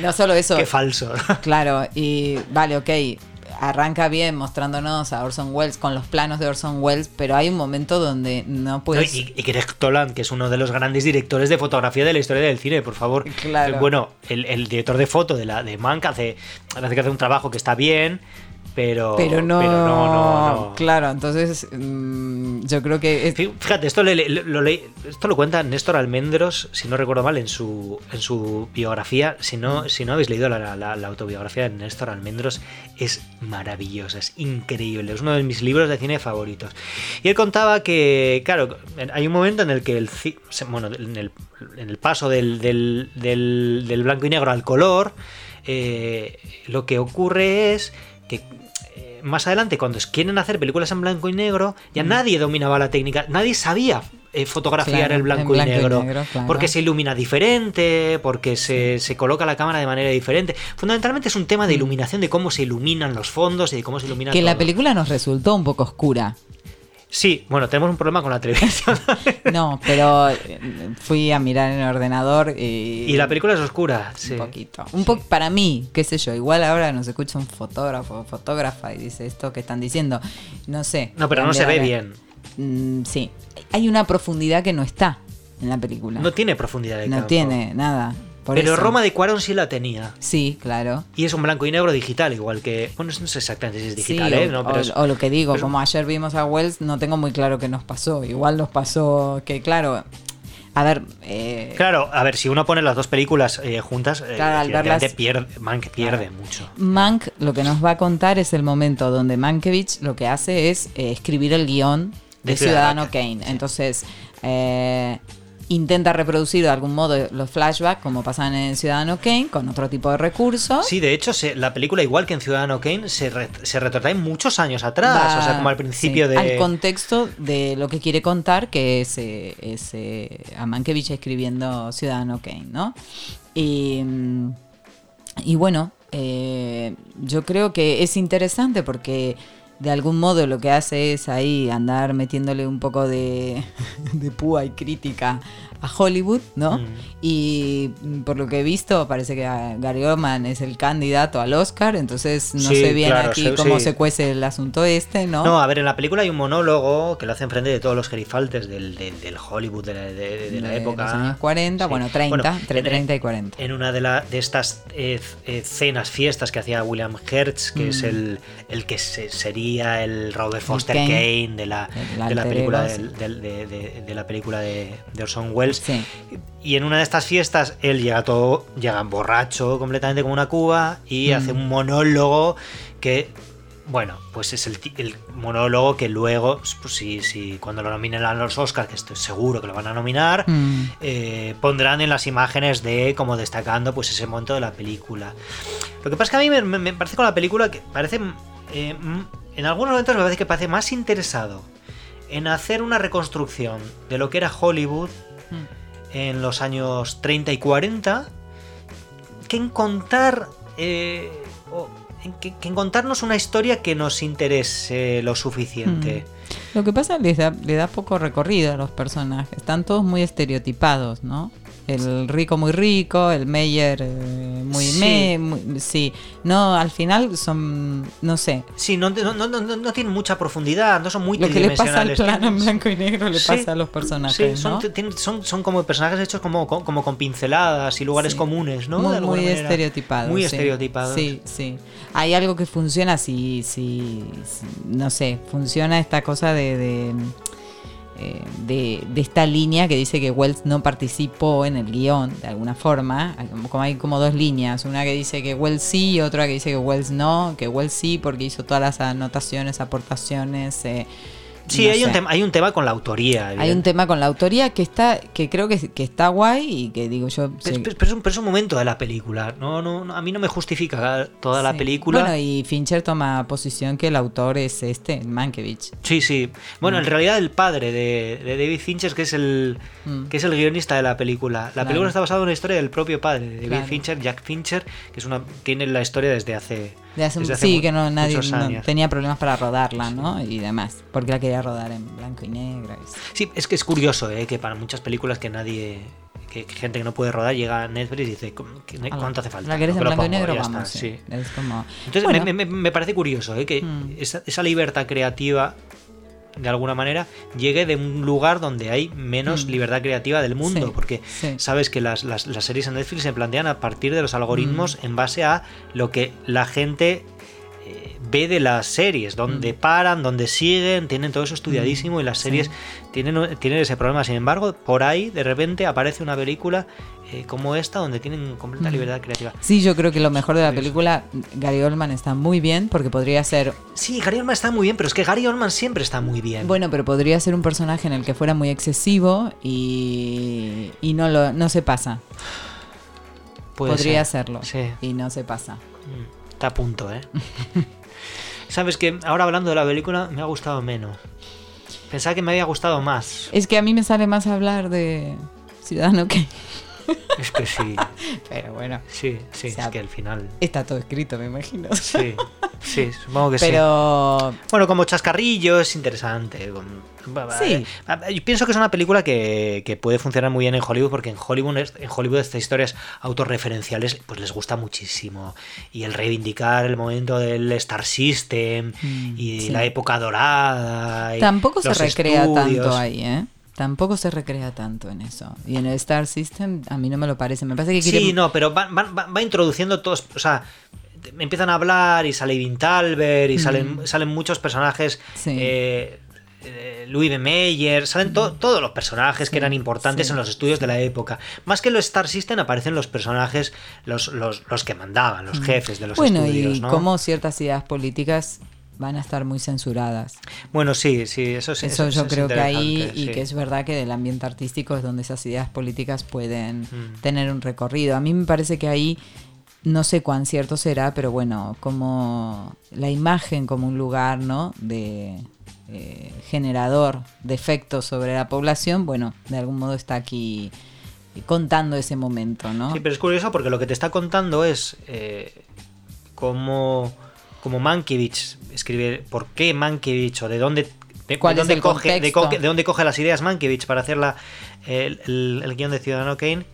No solo eso. [laughs] Qué falso. Claro, y vale, ok, arranca bien mostrándonos a Orson Welles con los planos de Orson Welles, pero hay un momento donde no No, puedes... y, y Greg Toland, que es uno de los grandes directores de fotografía de la historia del cine, por favor. Claro. Bueno, el, el director de foto de la de Mank hace, que hace un trabajo que está bien, pero, pero no, no, no, no. Claro, entonces mm, yo creo que... es- Fíjate, esto, le- lo esto lo cuenta Néstor Almendros, si no recuerdo mal, en su, en su biografía. Si no, si no habéis leído la, la- la autobiografía de Néstor Almendros, es maravillosa, es increíble. Es uno de mis libros de cine favoritos. Y él contaba que, claro, hay un momento en el que el, bueno, en el, en el paso del, del- del- del blanco y negro al color, eh, lo que ocurre es que eh, más adelante, cuando quieren hacer películas en blanco y negro, ya nadie dominaba la técnica, nadie sabía eh, fotografiar Claro, el blanco, blanco y y negro. claro. Porque se ilumina diferente, porque se, se coloca la cámara de manera diferente. Fundamentalmente es un tema de iluminación, de cómo se iluminan los fondos y de cómo se ilumina Mm. que la película nos resultó un poco oscura. Sí, bueno, tenemos un problema con la televisión. [laughs] No, pero eh, fui a mirar en el ordenador y... y la película es oscura. Sí. Un poquito. Un poco para mí, qué sé yo. Igual ahora nos escucha un fotógrafo o fotógrafa y dice esto que están diciendo. No sé. No, pero no se ve bien. Mm, sí. Hay una profundidad que no está en la película. No tiene profundidad de No campo. tiene nada. Pero eso. Roma de Cuarón sí la tenía. Sí, claro. Y es un blanco y negro digital, igual que. Bueno, no sé exactamente si es digital, sí, ¿eh? o, No, pero o- es- o lo que digo, pero- como ayer vimos a Wells, no tengo muy claro qué nos pasó. Igual nos pasó que, claro, a ver, eh, Claro, a ver, si uno pone las dos películas eh, juntas, eh, Claro, al evidentemente verlas- pierde, Mank pierde mucho. Mank lo que nos va a contar es el momento donde Mankiewicz lo que hace es eh, escribir el guion de, De Ciudadano Kane. Entonces, intenta reproducir de algún modo los flashbacks como pasan en Ciudadano Kane con otro tipo de recursos. Sí, de hecho, se- la película, igual que en Ciudadano Kane, se, re- se retrotrae muchos años atrás. Va- o sea, como al principio sí, de. Al contexto de lo que quiere contar, que es, eh, es, eh, a Mankiewicz escribiendo Ciudadano Kane, ¿no? Y, mm, y bueno, eh, yo creo que es interesante porque de algún modo lo que hace es ahí andar metiéndole un poco de, [laughs] púa y crítica a Hollywood, ¿no? Mm. Y mm, por lo que he visto, parece que ah, Gary Oldman es el candidato al Oscar, entonces no Sí, sé bien claro, aquí sí, cómo sí. se cuece el asunto este, ¿no? No, a ver, en la película hay un monólogo que lo hace enfrente de todos los gerifaltes del, del- del Hollywood de la, de- de la De época. los años 40, Sí. bueno, 30, Bueno, entre en- 30 y 40. En una de, la, de estas eh, eh, cenas, fiestas que hacía William Hertz, que es Mm. el, el que se- sería el Robert Foster Kane. Kane, de la, la película, de, de- de la película de, de Orson Welles. Sí. Y en una de estas fiestas él llega todo, llega borracho completamente como una cuba y Mm. hace un monólogo que bueno, pues es el, monólogo que luego, pues si, si cuando lo nominen a los Oscars, que estoy seguro que lo van a nominar, mm. eh, pondrán en las imágenes de como destacando pues ese momento de la película. Lo que pasa es que a mí me, parece con la película que parece, eh, en algunos momentos me parece que parece más interesado en hacer una reconstrucción de lo que era Hollywood. En los años 30 y 40 que en contar... Eh, que, contarnos una historia que nos interese lo suficiente. Mm. Lo que pasa es que le da poco recorrido a los personajes, están todos muy estereotipados, ¿no? El rico muy rico, el Meyer eh, muy, sí. sí. No, al final son, no sé. Sí, no, no, no, no, tienen mucha profundidad, no son muy Lo que le pasa al plano en blanco y negro le pasa a los personajes, son, son, son, como personajes hechos como, como con pinceladas y lugares comunes, ¿no? Muy, muy estereotipados. Muy estereotipados. Sí, sí. Hay algo que funciona si, si, no sé, funciona esta cosa de eh, de, esta línea que dice que Wells no participó en el guion de alguna forma. Hay como, hay como dos líneas, una que dice que Wells sí y otra que dice que Wells no, que Wells sí porque hizo todas las anotaciones, aportaciones. Eh, Sí, hay, un tema, hay un tema con la autoría. Hay un tema con la autoría que está que creo que, que está guay y que digo yo... Pero, es, un, momento de la película. No, no, a mí no me justifica toda la película. Bueno, y Fincher toma posición que el autor es este, Mankiewicz. Sí, sí. Bueno, en mm. realidad el padre de, David Fincher, que es el mm. que es el guionista de la película. La película está basada en una historia del propio padre de David Fincher, Jack Fincher, que es una tiene la historia desde hace sí, que no, nadie tenía problemas para rodarla, ¿no? Y demás, porque la quería rodar en blanco y negro. Sí, es que es curioso, ¿eh? Que para muchas películas que nadie que gente que no puede rodar llega a Netflix y dice cuánto hace falta. La querés en blanco y negro, vamos. sí. Es como... Entonces me, parece curioso ¿eh? que mm. esa, libertad creativa de alguna manera, llegue de un lugar donde hay menos mm. libertad creativa del mundo, porque sabes que las, las, series en Netflix se plantean a partir de los algoritmos mm. en base a lo que la gente ve de las series, donde mm. paran, donde siguen, tienen todo eso estudiadísimo y las series tienen, tienen ese problema. Sin embargo, por ahí de repente aparece una película eh, como esta, donde tienen completa libertad creativa. Sí, yo creo que lo mejor de la película, Gary Oldman está muy bien, porque podría ser... Sí, Gary Oldman está muy bien, pero es que Gary Oldman siempre está muy bien. Bueno, pero podría ser un personaje en el que fuera muy excesivo y, y no, lo, no se pasa. podría hacerlo. Sí. Y no se pasa. Mm, está a punto, ¿eh? [laughs] Sabes que ahora hablando de la película me ha gustado menos. Pensaba que me había gustado más. Es que a mí me sale más hablar de Ciudadano que... [laughs] Es que sí. Pero bueno. Sí, sí, es que al final. Está todo escrito, me imagino. Sí, sí, supongo que sí. Pero. Bueno, como chascarrillo es interesante. Sí. Yo pienso que es una película que, puede funcionar muy bien en Hollywood porque en Hollywood, en Hollywood estas historias autorreferenciales pues les gusta muchísimo. Y el reivindicar el momento del Star System mm, y la época dorada. Tampoco se recrea tanto ahí, ¿eh? Tampoco se recrea tanto en eso. Y en el Star System a mí no me lo parece. Me parece que Sí, no, pero va, introduciendo todos. O sea, empiezan a hablar y sale Vintalber y salen, salen muchos personajes. Eh, eh, Louis de Meyer, salen todos los personajes que eran importantes en los estudios de la época. Más que los Star System aparecen los personajes, los, los, los que mandaban, los jefes de los estudios. Bueno, y cómo ciertas ideas políticas van a estar muy censuradas. Bueno, sí, sí, eso sí. Eso, yo creo que ahí, y que es verdad que del ambiente artístico es donde esas ideas políticas pueden mm. tener un recorrido. A mí me parece que ahí, no sé cuán cierto será, pero bueno, como la imagen como un lugar, ¿no? De eh, generador de efectos sobre la población, bueno, de algún modo está aquí contando ese momento, ¿no? Sí, pero es curioso porque lo que te está contando es eh, cómo como Mankiewicz escribe por qué Mankiewicz o de dónde de, dónde coge de, dónde coge las ideas Mankiewicz para hacer la, el, el, guion de Ciudadano Kane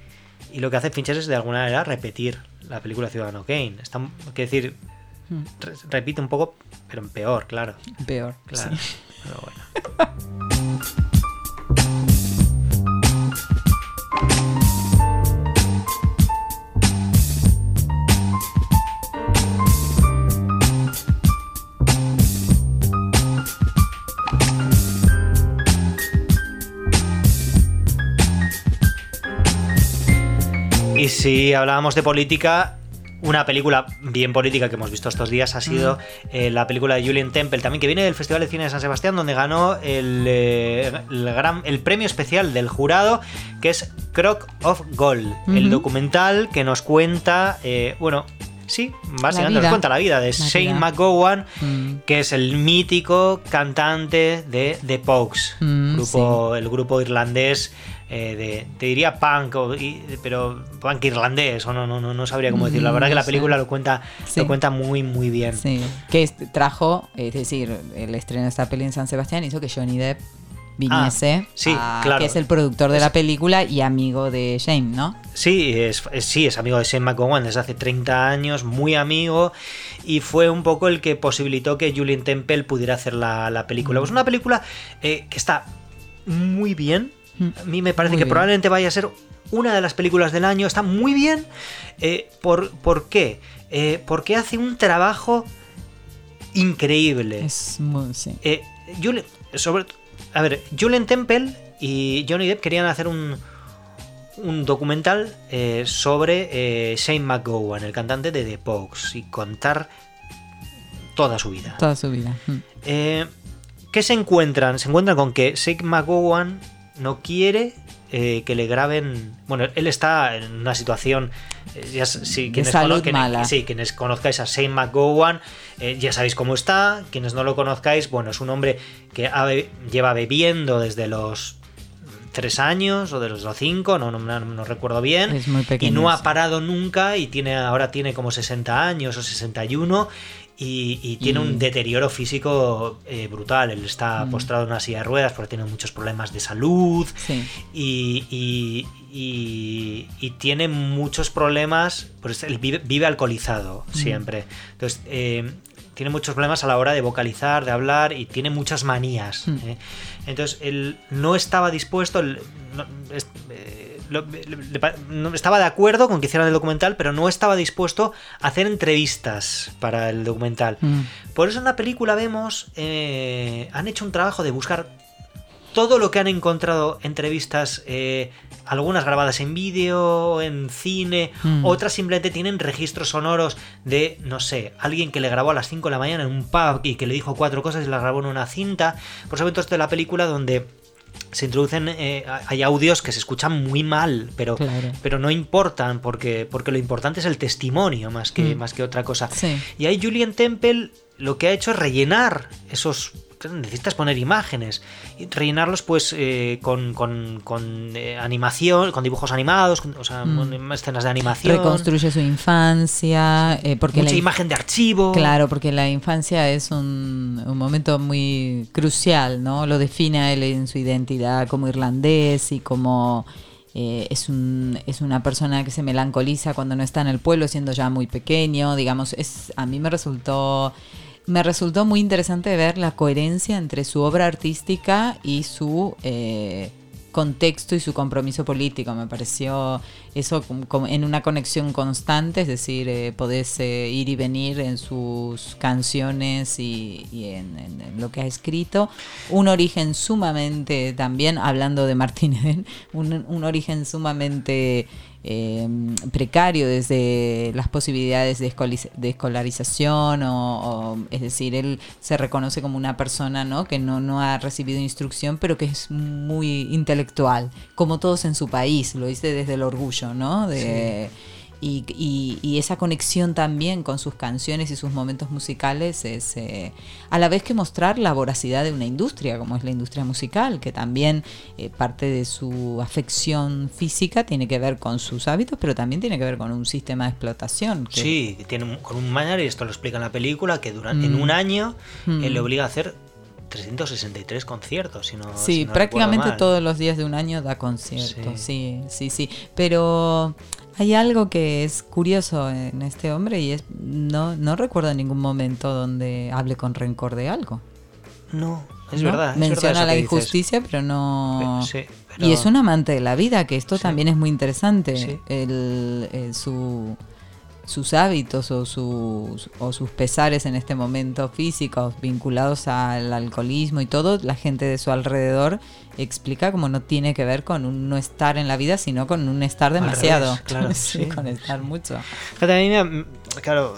y lo que hace Fincher es de alguna manera repetir la película Ciudadano Kane. Está, que decir, hmm. repite un poco, pero en peor, claro. Peor, claro. Pero bueno. [laughs] si hablábamos de política, una película bien política que hemos visto estos días ha sido eh, la película de Julian Temple, también que viene del Festival de Cine de San Sebastián, donde ganó el, eh, el, gran, el premio especial del jurado, que es Croc of Gold, el documental que nos cuenta, eh, bueno, Sí, básicamente nos cuenta la vida de Shane McGowan, mm. que es el mítico cantante de The Pogues, mm, grupo, el grupo irlandés eh, de, te diría punk, pero punk irlandés, o no, no, no, no sabría cómo decirlo. La verdad que la película lo cuenta, lo cuenta muy, muy bien. Sí, que trajo, es decir, el estreno de esta peli en San Sebastián hizo que Johnny Depp viniese, ah, sí, que es el productor de la película y amigo de Shane, ¿no? Sí, es, sí, es amigo de Shane McGowan desde hace 30 años, muy amigo, y fue un poco el que posibilitó que Julian Temple pudiera hacer la, película. Pues una película eh, que está muy bien, mm. A mí me parece que probablemente vaya a ser una de las películas del año, está muy bien. Eh, ¿por, ¿por, qué? Eh, porque hace un trabajo increíble. Es muy, sí. Sobre a ver, Julian Temple y Johnny Depp querían hacer un, un documental eh, sobre eh, Shane McGowan, el cantante de The Pogues, y contar toda su vida. Toda su vida. Mm. Eh, ¿Qué se encuentran? Se encuentran con que Shane McGowan no quiere que le graben. Bueno, él está en una situación. Ya, sí, quienes, sí, quienes conozcáis a Shane McGowan, ya sabéis cómo está. Quienes no lo conozcáis, bueno, es un hombre que lleva bebiendo desde los tres años o de los cinco, no, no, recuerdo bien. y no ha parado nunca y tiene ahora tiene como 60 años o 61 y, y tiene un deterioro físico eh, brutal. Él está mm. postrado en una silla de ruedas porque tiene muchos problemas de salud y, y, tiene muchos problemas. Pues él vive, alcoholizado mm. siempre. Entonces, eh, tiene muchos problemas a la hora de vocalizar, de hablar y tiene muchas manías. ¿eh? Entonces, él no estaba dispuesto, eh, no, estaba de acuerdo con que hicieran el documental, pero no estaba dispuesto a hacer entrevistas para el documental. Hmm. Por eso en la película vemos, eh, han hecho un trabajo de buscar todo lo que han encontrado entrevistas, eh, algunas grabadas en vídeo, en cine, mm. otras simplemente tienen registros sonoros de, no sé, alguien que le grabó a las 5 de la mañana en un pub y que le dijo cuatro cosas y las grabó en una cinta. Por eso esto de la película donde se introducen, eh, hay audios que se escuchan muy mal, pero, pero no importan, porque, porque lo importante es el testimonio más que, mm. más que otra cosa. Y ahí Julian Temple lo que ha hecho es rellenar esos necesitas poner imágenes y rellenarlos pues eh, con, eh, animación, con dibujos animados, o sea, mm. escenas de animación. Reconstruye su infancia, eh, porque mucha imagen de archivo. Claro, porque la infancia es un, un, momento muy crucial, ¿no? Lo define a él en su identidad como irlandés y como es, un, es una persona que se melancoliza cuando no está en el pueblo, siendo ya muy pequeño, digamos, es a mí me resultó me resultó muy interesante ver la coherencia entre su obra artística y su eh, contexto y su compromiso político. Me pareció eso en una conexión constante, es decir, eh, podés eh, ir y venir en sus canciones y, en, lo que ha escrito. Un origen sumamente, también hablando de Martín Eden, [laughs] un, un origen sumamente eh, precario desde las posibilidades de, escolarización o, es decir, él se reconoce como una persona ¿no? que no, no ha recibido instrucción pero que es muy intelectual, como todos en su país, lo dice desde el orgullo, ¿no? De, y, esa conexión también con sus canciones y sus momentos musicales es eh, a la vez que mostrar la voracidad de una industria como es la industria musical, que también eh, parte de su afección física tiene que ver con sus hábitos, pero también tiene que ver con un sistema de explotación. Sí, tiene con un manager, y esto lo explica en la película, que durante, en mm. un año él le mm. obliga a hacer 363 conciertos, si no, Sí, prácticamente todos los días de un año da conciertos, sí, sí, sí. Pero hay algo que es curioso en este hombre y es no, no recuerdo ningún momento donde hable con rencor de algo. No, es verdad. Menciona la injusticia, pero no... Y es un amante de la vida, que esto también es muy interesante. El, su sus hábitos o sus, o sus pesares en este momento físicos vinculados al alcoholismo y todo, la gente de su alrededor explica como no tiene que ver con un no estar en la vida, sino con un estar demasiado. claro, [laughs] sí, con estar mucho. claro,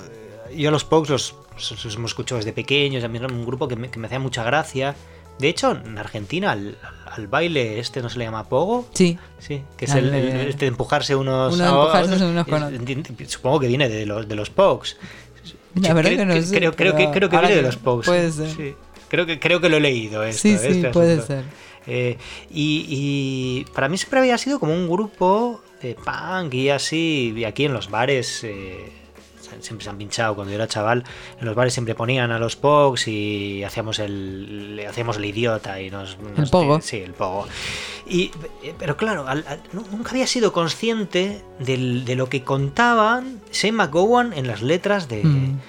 yo los Pogues los, los, hemos escuchado desde pequeños, a mí era un grupo que me, que me hacía mucha gracia. De hecho, en Argentina al, al, baile este no se le llama pogo. Sí. Sí, que es el, el, este de empujarse unos, uno empujarse unos con Supongo que viene de los, de los pogs. La verdad creo, que no sé, creo, creo que, creo que viene de los pogs. Puede ser. Sí. Creo que, creo que lo he leído esto. Sí, sí, este puede ser. Eh, y, y, para mí siempre había sido como un grupo de punk y así, y aquí en los bares... Eh, siempre se han pinchado cuando yo era chaval en los bares siempre ponían a los pogs y hacíamos el hacíamos el idiota y nos, nos el pogo sí el pogo. Y pero claro al, al, nunca había sido consciente del, de lo que contaban Shane McGowan en las letras de mm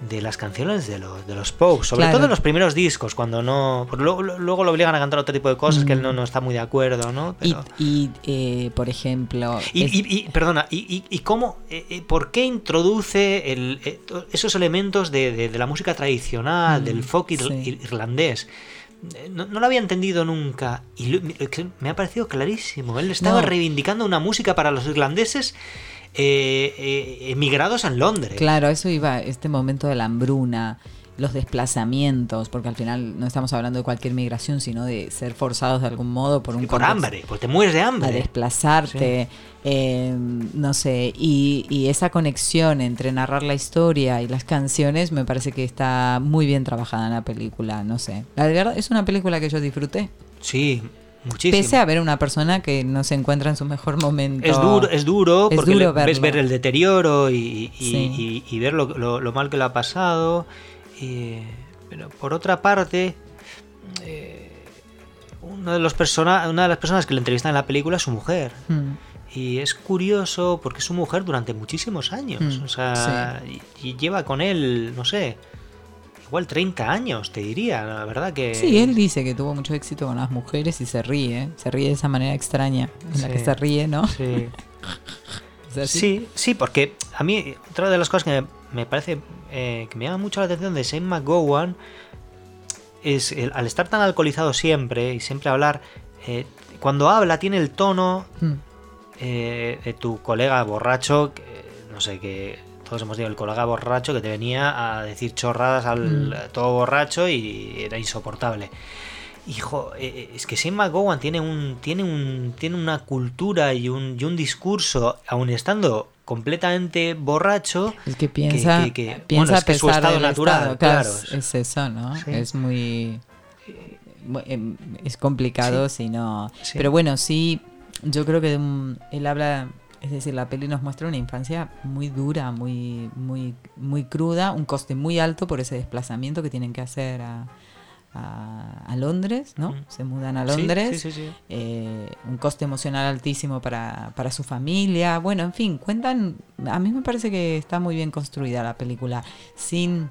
de las canciones de los, de los Pogues, sobre Claro. todo en los primeros discos, cuando no. luego, luego lo obligan a cantar otro tipo de cosas que él no, no está muy de acuerdo, ¿no? Y, Pero- y, eh, por ejemplo, y, es- y- y- perdona, ¿y, cómo, eh, eh, por qué introduce el, eh, esos elementos de, de- de la música tradicional, Mm, del folk ir- sí. ir- irlandés? No, no lo había entendido nunca y me- ha parecido clarísimo. Él estaba No. reivindicando una música para los irlandeses eh, eh, emigrados en Londres. Claro, a eso iba este momento de la hambruna, los desplazamientos, porque al final no estamos hablando de cualquier migración, sino de ser forzados de algún modo por un Y por hambre, pues te mueres de a hambre. desplazarte, eh, no sé, y, y esa conexión entre narrar la historia y las canciones me parece que está muy bien trabajada en la película, no sé. La verdad es una película que yo disfruté, Sí, muchísimo. pese a ver una persona que no se encuentra en su mejor momento. Es duro, es duro Es porque duro le- ves ver el deterioro y, y- Sí. y- y ver lo, lo- lo mal que lo ha pasado. Y- pero por otra parte, eh, uno de los persona, una de las personas que le entrevistan en la película es su mujer. Mm. Y es curioso porque es su mujer durante muchísimos años. Mm, o sea, y lleva con él, no sé, igual 30 años, te diría, la verdad que... Sí, él dice que tuvo mucho éxito con las mujeres y se ríe, se ríe de esa manera extraña en la Sí. que se ríe, ¿no? Sí. [laughs] Sí, sí, porque a mí otra de las cosas que me, me parece eh, que me llama mucho la atención de Shane McGowan es el- al estar tan alcoholizado siempre y siempre hablar, eh, cuando habla tiene el tono Mm. eh, de tu colega borracho, que, no sé, que todos hemos dicho el colega borracho que te venía a decir chorradas al Mm. todo borracho y era insoportable. Hijo, eh, es que Shane McGowan tiene un, tiene un, tiene una cultura y un, y un discurso, aun estando completamente borracho, Es que piensa, que- que- piensa bueno, es que su estado natural, estado, claro. Es, es eso, ¿no? Sí. Es muy... mu- em, Es complicado si no... Sí. Pero bueno, sí, yo creo que él habla... Es decir, la peli nos muestra una infancia muy dura, muy, muy, muy cruda, un coste muy alto por ese desplazamiento que tienen que hacer a, a, a Londres, ¿no? Mm. Se mudan a Londres. sí, sí, sí. eh, un coste emocional altísimo para, para su familia. Bueno, en fin, cuentan, a mí me parece que está muy bien construida la película, sin,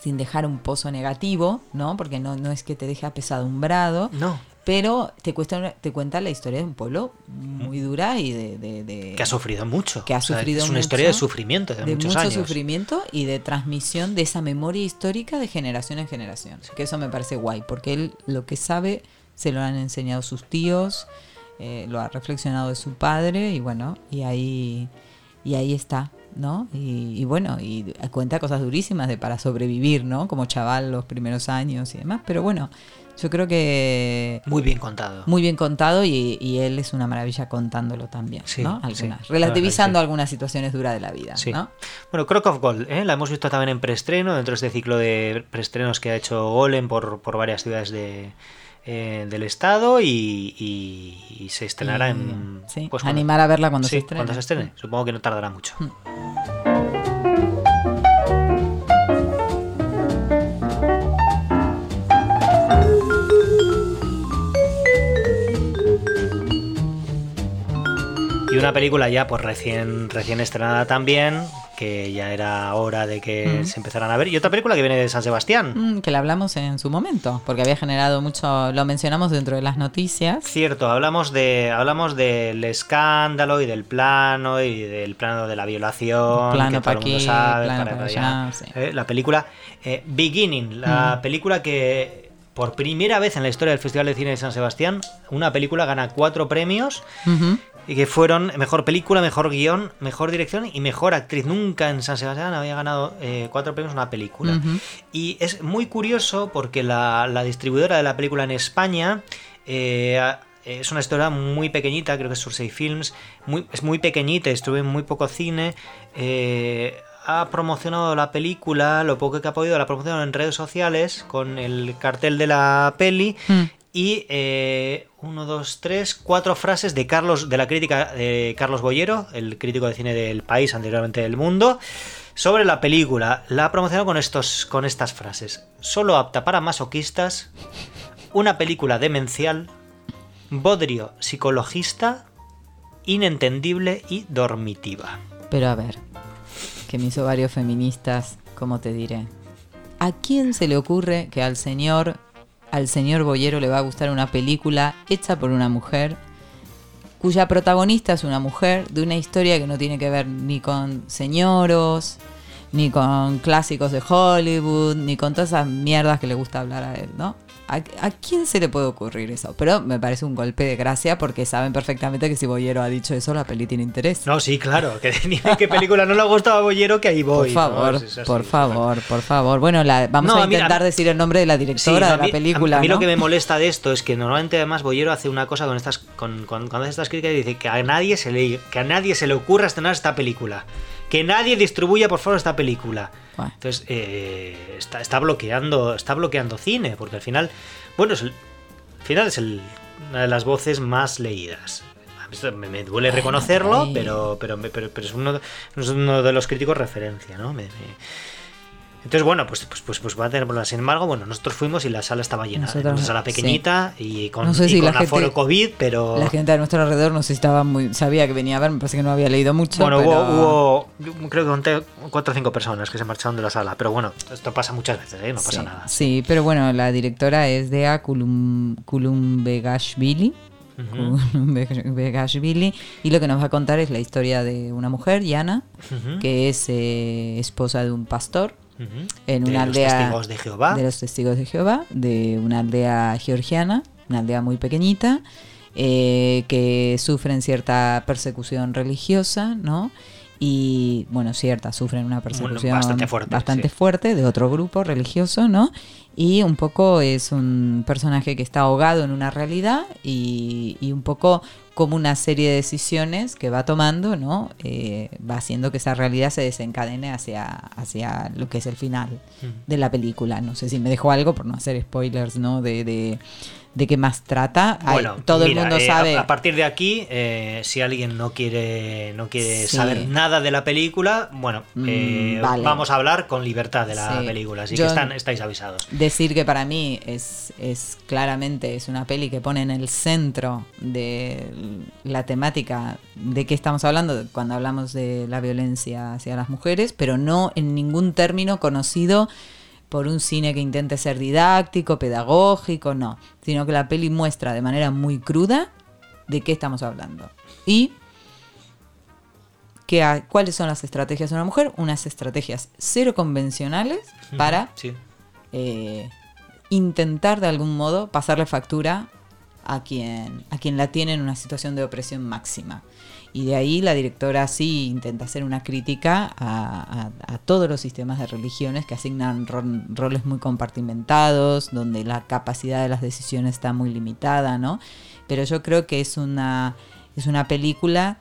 sin dejar un pozo negativo, ¿no? Porque no, no es que te deje apesadumbrado, No, pero te, cuesta, te cuenta la historia de un pueblo muy dura y de... de- de- que ha sufrido mucho. que ha O sea, sufrido Es una historia de sufrimiento de, de muchos mucho años. sufrimiento y de transmisión de esa memoria histórica de generación en generación. Que eso me parece guay, porque él lo que sabe se lo han enseñado sus tíos, eh, lo ha reflexionado de su padre y bueno, y ahí, y ahí está, ¿no? Y, y bueno, y cuenta cosas durísimas de para sobrevivir, ¿no? Como chaval los primeros años y demás, pero bueno, yo creo que Muy bien contado. muy bien contado y, y él es una maravilla contándolo también, Sí, ¿no? Algunas, la relativizando algunas situaciones duras de la vida, Sí. ¿no? Bueno, Crock of Gold, ¿eh? la hemos visto también en preestreno, dentro de este ciclo de preestrenos que ha hecho Golem por, por varias ciudades de, eh, del estado y, y- y se estrenará Y, en... sí, pues, cuando- animar a verla cuando se estrene. cuando se estrene. Supongo que no tardará mucho. Y una película ya pues recién, recién estrenada también, que ya era hora de que se empezaran a ver. Y otra película que viene de San Sebastián. Mm, que la hablamos en su momento, porque había generado mucho, lo mencionamos dentro de las noticias. Cierto, hablamos de hablamos del escándalo y del plano y del plano de la violación. Plano para aquí, plano para, allá. Eh, la película eh, Beginning, la película que por primera vez en la historia del Festival de Cine de San Sebastián, una película gana cuatro premios y que fueron mejor película, mejor guion, mejor dirección y mejor actriz. Nunca en San Sebastián había ganado eh, cuatro premios una película. Y es muy curioso porque la, distribuidora de la película en España eh, es una historia muy pequeñita, creo que es Sursei Films, muy, es muy pequeñita, estuve en muy poco cine. Eh, ha promocionado la película, lo poco que ha podido, la ha promocionado en redes sociales con el cartel de la peli mm y eh, uno, dos, tres, cuatro frases de Carlos, de la crítica de Carlos Boyero, el crítico de cine del país, anteriormente del mundo, sobre la película. La ha promocionado con estos, con estas frases. Solo apta para masoquistas, una película demencial, bodrio psicologista, inentendible y dormitiva. Pero a ver, que me hizo varios feministas, ¿cómo te diré? ¿A quién se le ocurre que al señor al señor Boyero le va a gustar una película hecha por una mujer, cuya protagonista es una mujer, de una historia que no tiene que ver ni con señoros, ni con clásicos de Hollywood, ni con todas esas mierdas que le gusta hablar a él, ¿no? ¿A, quién se le puede ocurrir eso? Pero me parece un golpe de gracia porque saben perfectamente que si Boyero ha dicho eso, la peli tiene interés. No, sí, claro. Que [laughs] ni qué película no le ha gustado a Boyero, que ahí voy. Por favor, por favor, por favor. Bueno, vamos a intentar decir el nombre de la directora de la película. A mí, lo que me molesta de esto es que normalmente además Boyero hace una cosa con estas, con, hace estas críticas y dice que a nadie se le, que a nadie se le ocurra estrenar esta película que nadie distribuya por favor esta película. Entonces, eh, está, está, bloqueando, está bloqueando cine, porque al final, bueno, es el, al final es el, una de las voces más leídas. Me, me duele reconocerlo, pero, pero, pero, pero, es, uno, es uno de los críticos referencia, ¿no? Me, entonces, bueno, pues, pues, pues, pues va a tener Sin embargo, bueno, nosotros fuimos y la sala estaba llena. una sala pequeñita y con, aforo COVID, pero. La gente a nuestro alrededor no sé si estaba muy. Sabía que venía a ver, me parece que no había leído mucho. Bueno, hubo, creo que conté cuatro o cinco personas que se marcharon de la sala, pero bueno, esto pasa muchas veces, ¿eh? no pasa nada. Sí, pero bueno, la directora es Dea Kulum, Kulumbegashvili. Begashvili y lo que nos va a contar es la historia de una mujer, Yana, que es eh, esposa de un pastor en una aldea los testigos de Jehová. de los testigos de Jehová, de una aldea georgiana, una aldea muy pequeñita, eh, que sufren cierta persecución religiosa, ¿no? Y bueno, cierta, sufren una persecución bastante, fuerte, bastante fuerte de otro grupo religioso, ¿no? Y un poco es un personaje que está ahogado en una realidad y, y un poco como una serie de decisiones que va tomando, ¿no? Eh, va haciendo que esa realidad se desencadene hacia, hacia lo que es el final de la película. No sé si me dejó algo por no hacer spoilers, ¿no? de, de qué más trata. Bueno, todo el mundo eh, sabe. A, partir de aquí, eh, si alguien no quiere, no quiere saber nada de la película, bueno, mm, eh, vamos a hablar con libertad de la película, así que están, estáis avisados. Decir que para mí es, es claramente es una peli que pone en el centro de la temática de qué estamos hablando cuando hablamos de la violencia hacia las mujeres, pero no en ningún término conocido por un cine que intente ser didáctico, pedagógico, no, sino que la peli muestra de manera muy cruda de qué estamos hablando. Y que, cuáles son las estrategias de una mujer, unas estrategias cero convencionales para eh, intentar de algún modo pasarle factura a quien, a quien la tiene en una situación de opresión máxima. Y de ahí la directora sí intenta hacer una crítica a, todos los sistemas de religiones que asignan roles muy compartimentados, donde la capacidad de las decisiones está muy limitada, ¿no? Pero yo creo que es una, es una película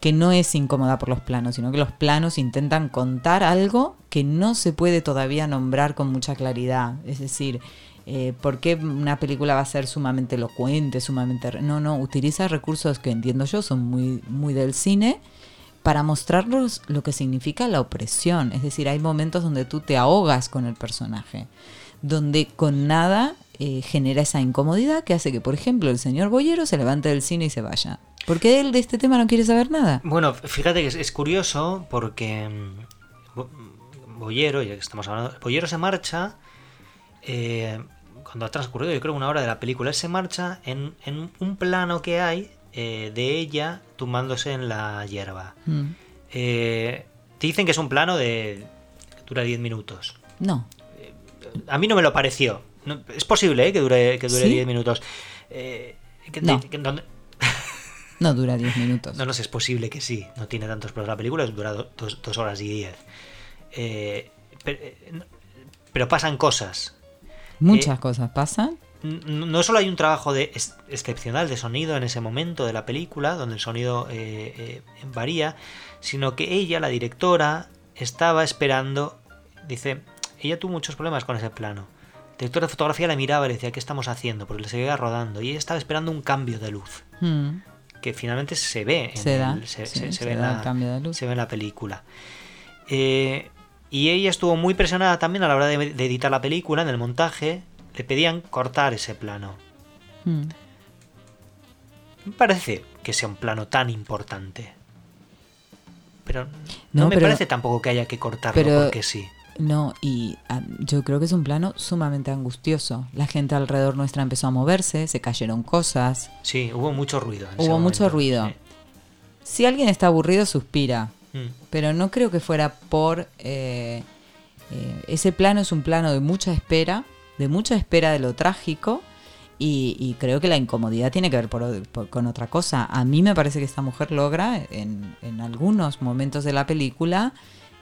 que no es incómoda por los planos, sino que los planos intentan contar algo que no se puede todavía nombrar con mucha claridad. Es decir, eh, ¿Por qué una película va a ser sumamente elocuente, sumamente... No, no, utiliza recursos que entiendo yo son muy, muy del cine para mostrarnos lo que significa la opresión. Es decir, hay momentos donde tú te ahogas con el personaje, donde con nada eh, genera esa incomodidad que hace que, por ejemplo, el señor Boyero se levante del cine y se vaya. Porque él de este tema no quiere saber nada. Bueno, fíjate que es, curioso porque mm, Boyero, ya que estamos hablando, Boyero se marcha eh, cuando ha transcurrido, yo creo, una hora de la película, él se marcha en, un plano que hay eh, de ella tumbándose en la hierba. Mm. te dicen que es un plano de. dura 10 minutos. No. a mí no me lo pareció es posible ¿eh? que dure que dure 10 minutos. Eh, no. [laughs] no dura 10 minutos. No, no sé, es posible que sí. No tiene tantos problemas. La película dura 2 horas y 10. Eh, pero, pasan cosas. Muchas cosas pasan. No solo hay un trabajo de excepcional de sonido en ese momento de la película, donde el sonido varía, sino que ella, la directora, estaba esperando, dice, ella tuvo muchos problemas con ese plano director de fotografía la miraba y le decía, ¿qué estamos haciendo? Porque le seguía rodando y ella estaba esperando un cambio de luz. Hmm. Que finalmente se ve. En se da. se, ve en la, cambio de luz. Se ve en la película. Eh, y ella estuvo muy presionada también a la hora de, editar la película, en el montaje. Le pedían cortar ese plano. Hmm. Me parece que sea un plano tan importante. Pero no, me parece tampoco que haya que cortarlo porque sí. No, y ah, yo creo que es un plano sumamente angustioso. La gente alrededor nuestra empezó a moverse, se cayeron cosas. Sí, hubo mucho ruido. hubo mucho ruido. Si alguien está aburrido, suspira. Mm. Pero no creo que fuera por... Eh, eh, ese plano es un plano de mucha espera, de mucha espera de lo trágico. Y, creo que la incomodidad tiene que ver con otra cosa. A mí me parece que esta mujer logra en, en algunos momentos de la película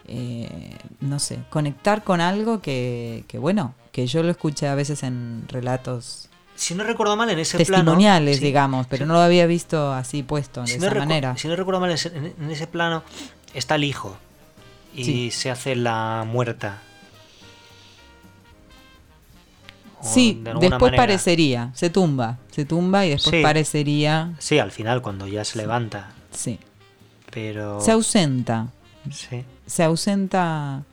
eh, no sé, conectar con algo que, bueno, que yo lo escuché a veces en relatos. Si no recuerdo mal, en ese testimoniales, digamos, pero no lo había visto así puesto de esa manera. Si no recuerdo mal, en ese plano está el hijo y se hace la muerta. sí, después parecería, se tumba, se tumba y después parecería. Sí, al final, cuando ya se levanta. Sí. Pero. Se ausenta. Sí se ausenta.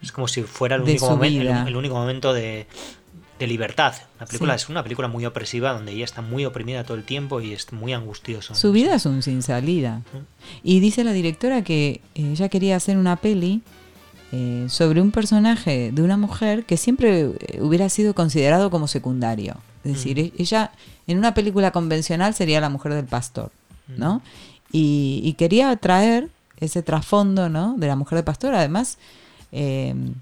Es como si fuera el único, momento, el, único momento de, libertad. La película es una película muy opresiva donde ella está muy oprimida todo el tiempo y es muy angustioso. Su vida es un sin salida. Y dice la directora que eh, ella quería hacer una peli eh, sobre un personaje de una mujer que siempre eh, hubiera sido considerado como secundario. Es decir, e-, ella en una película convencional sería la mujer del pastor, ¿no? Y, y, quería traer ese trasfondo ¿no? de la mujer de pastor, además em,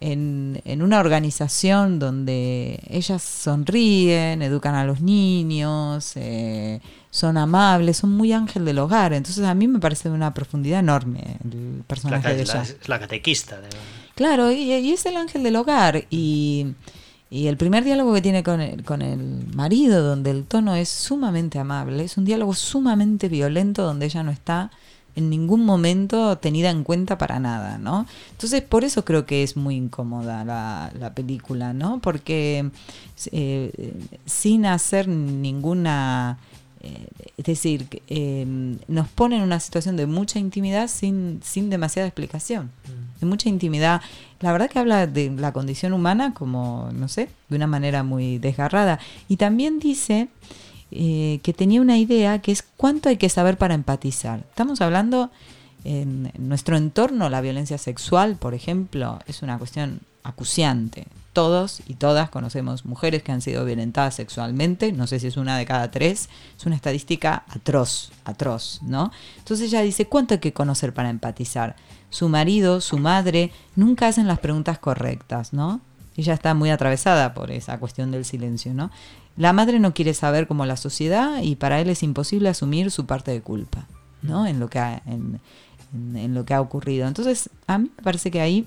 en, una organización donde ellas sonríen, educan a los niños, eh, son amables, son muy ángel del hogar. Entonces a mí me parece de una profundidad enorme el personaje de ella. Es la catequista. Claro, y, es el ángel del hogar. Y, y el primer diálogo que tiene con el, con el marido, donde el tono es sumamente amable, es un diálogo sumamente violento, donde ella no está en ningún momento tenida en cuenta para nada, ¿no? Entonces, por eso creo que es muy incómoda la, película, ¿no? Porque eh, sin hacer ninguna... Eh, es decir, em, nos pone en una situación de mucha intimidad sin, sin demasiada explicación. Mm. De mucha intimidad. La verdad que habla de la condición humana como, no sé, de una manera muy desgarrada. Y también dice eh, que tenía una idea que es cuánto hay que saber para empatizar. Estamos hablando en, nuestro entorno, la violencia sexual, por ejemplo, es una cuestión acuciante. Todos y todas conocemos mujeres que han sido violentadas sexualmente, no sé si es una de cada tres, es una estadística atroz, atroz, ¿no? Entonces ella dice, ¿cuánto hay que conocer para empatizar? Su marido, su madre, nunca hacen las preguntas correctas, ¿no? Ella está muy atravesada por esa cuestión del silencio, ¿no? La madre no quiere saber como la sociedad y para él es imposible asumir su parte de culpa, ¿no? Mm. En lo que ha, en, lo que ha ocurrido. Entonces, a mí me parece que ahí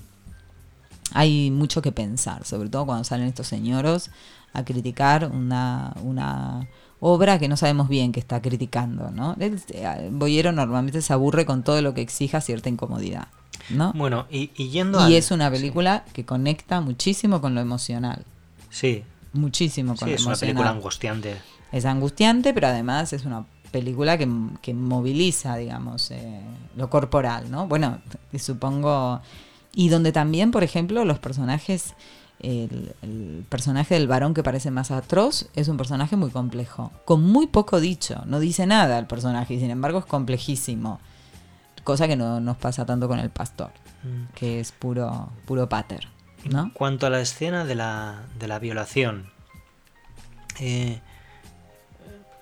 hay mucho que pensar, sobre todo cuando salen estos señoros a criticar una, una obra que no sabemos bien que está criticando, ¿no? El, eh, Boyero normalmente se aburre con todo lo que exija cierta incomodidad, ¿no? Bueno, y, yendo Y es una película que conecta muchísimo con lo emocional. Sí, muchísimo con sí, es una película angustiante. Es angustiante, pero además es una película que, que moviliza, digamos, eh, lo corporal, ¿no? Bueno, supongo... Y donde también, por ejemplo, los personajes el, personaje del varón que parece más atroz es un personaje muy complejo, con muy poco dicho, no dice nada el personaje y sin embargo es complejísimo, cosa que no nos pasa tanto con el pastor, mm. que es puro, puro pater. ¿No? En cuanto a la escena de la, de la violación, eh,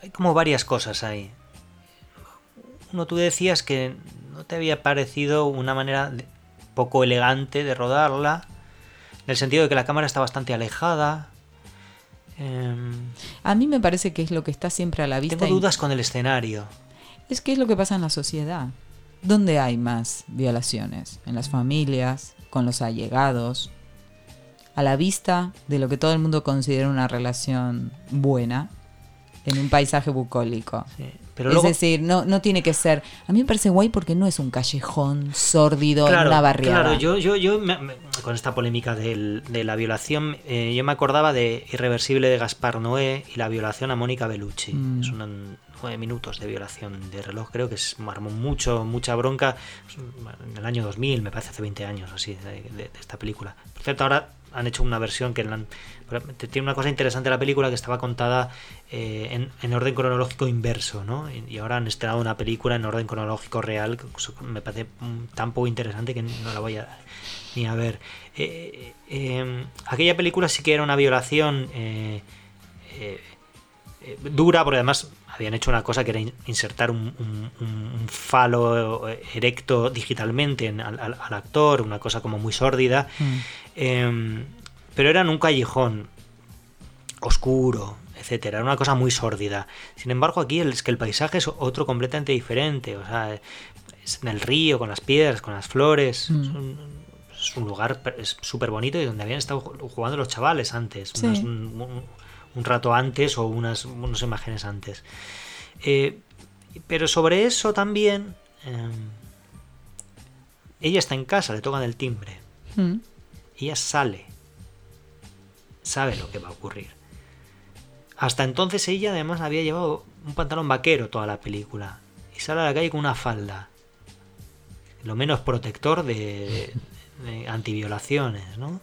hay como varias cosas ahí. Uno, tú decías que no te había parecido una manera poco elegante de rodarla, en el sentido de que la cámara está bastante alejada. Em, a mí me parece que es lo que está siempre a la vista. Tengo dudas con el escenario. Es que es lo que pasa en la sociedad. ¿Dónde hay más violaciones? En las familias, con los allegados, a la vista de lo que todo el mundo considera una relación buena, en un paisaje bucólico. pero es decir, no, no tiene que ser. A mí me parece guay porque no es un callejón sórdido en una barriada. Claro, yo, yo, yo con esta polémica de la violación, eh, yo me acordaba de Irreversible de Gaspar Noé y la violación a Mónica Bellucci. Mm. Es nueve minutos de violación de reloj, creo que es armó mucho, mucha bronca en el año 2000, me parece hace 20 años así, de, esta película. Por cierto, ahora han hecho una versión que tiene una cosa interesante la película que estaba contada eh, en, orden cronológico inverso, ¿no? Y, ahora han estrenado una película en orden cronológico real, que me parece tan poco interesante que no la voy a ni a ver. Eh, eh, aquella película sí que era una violación dura, porque además habían hecho una cosa que era insertar un, falo erecto digitalmente al, actor, una cosa como muy sórdida. Mm. Em, pero era en un callejón oscuro, etcétera. Era una cosa muy sórdida. Sin embargo, aquí es que el paisaje es otro completamente diferente. O sea, es en el río, con las piedras, con las flores. Mm. Es, un, lugar súper bonito y donde habían estado jugando los chavales antes. un, rato antes o unas, unas imágenes antes. Eh, pero sobre eso también. Em, ella está en casa, le tocan el timbre. Mm. Ella sale. Sabe lo que va a ocurrir. Hasta entonces ella además había llevado un pantalón vaquero toda la película. Y sale a la calle con una falda. Lo menos protector de, de antiviolaciones, ¿no?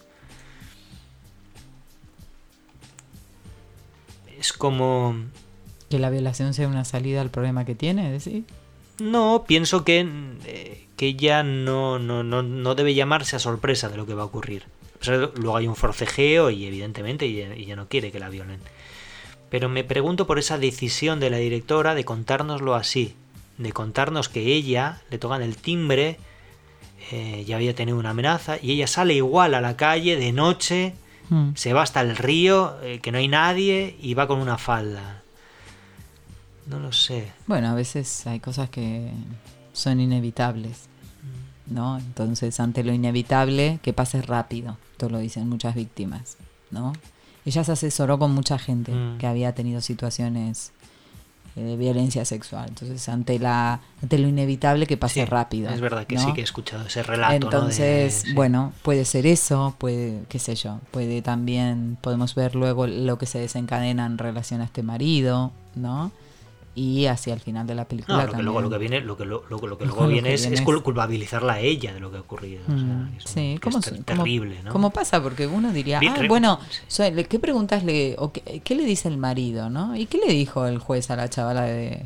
Es como... Que la violación sea una salida al problema que tiene, decir. No, pienso que, eh, que ya no, no, no, no, debe llamarse a sorpresa de lo que va a ocurrir. luego hay un forcejeo y evidentemente ella, no quiere que la violen. Pero me pregunto por esa decisión de la directora de contárnoslo así, de contarnos que ella le tocan el timbre, eh, ya había tenido una amenaza y ella sale igual a la calle de noche, hmm. se va hasta el río, eh, que no hay nadie y va con una falda. No lo sé. Bueno, a veces hay cosas que son inevitables, ¿no? Entonces, ante lo inevitable, que pase rápido. Esto lo dicen muchas víctimas, ¿no? Ella se asesoró con mucha gente mm. que había tenido situaciones eh, de violencia sexual. Entonces, ante la ante lo inevitable que pase rápido. Es verdad que sí que he escuchado ese relato. Entonces, bueno, puede ser eso, puede, qué sé yo, puede también, podemos ver luego lo que se desencadena en relación a este marido, ¿no? Y hacia el final de la película. No, luego lo que viene, lo que, lo, lo, [laughs] lo que luego viene, es, culpabilizarla a ella de lo que ha ocurrido. Mm, sí, como, es terrible, ¿no? ¿Cómo pasa? Porque uno diría, ah, bueno, ¿qué preguntas le, o qué, le dice el marido, no? ¿Y qué le dijo el juez a la chavala de,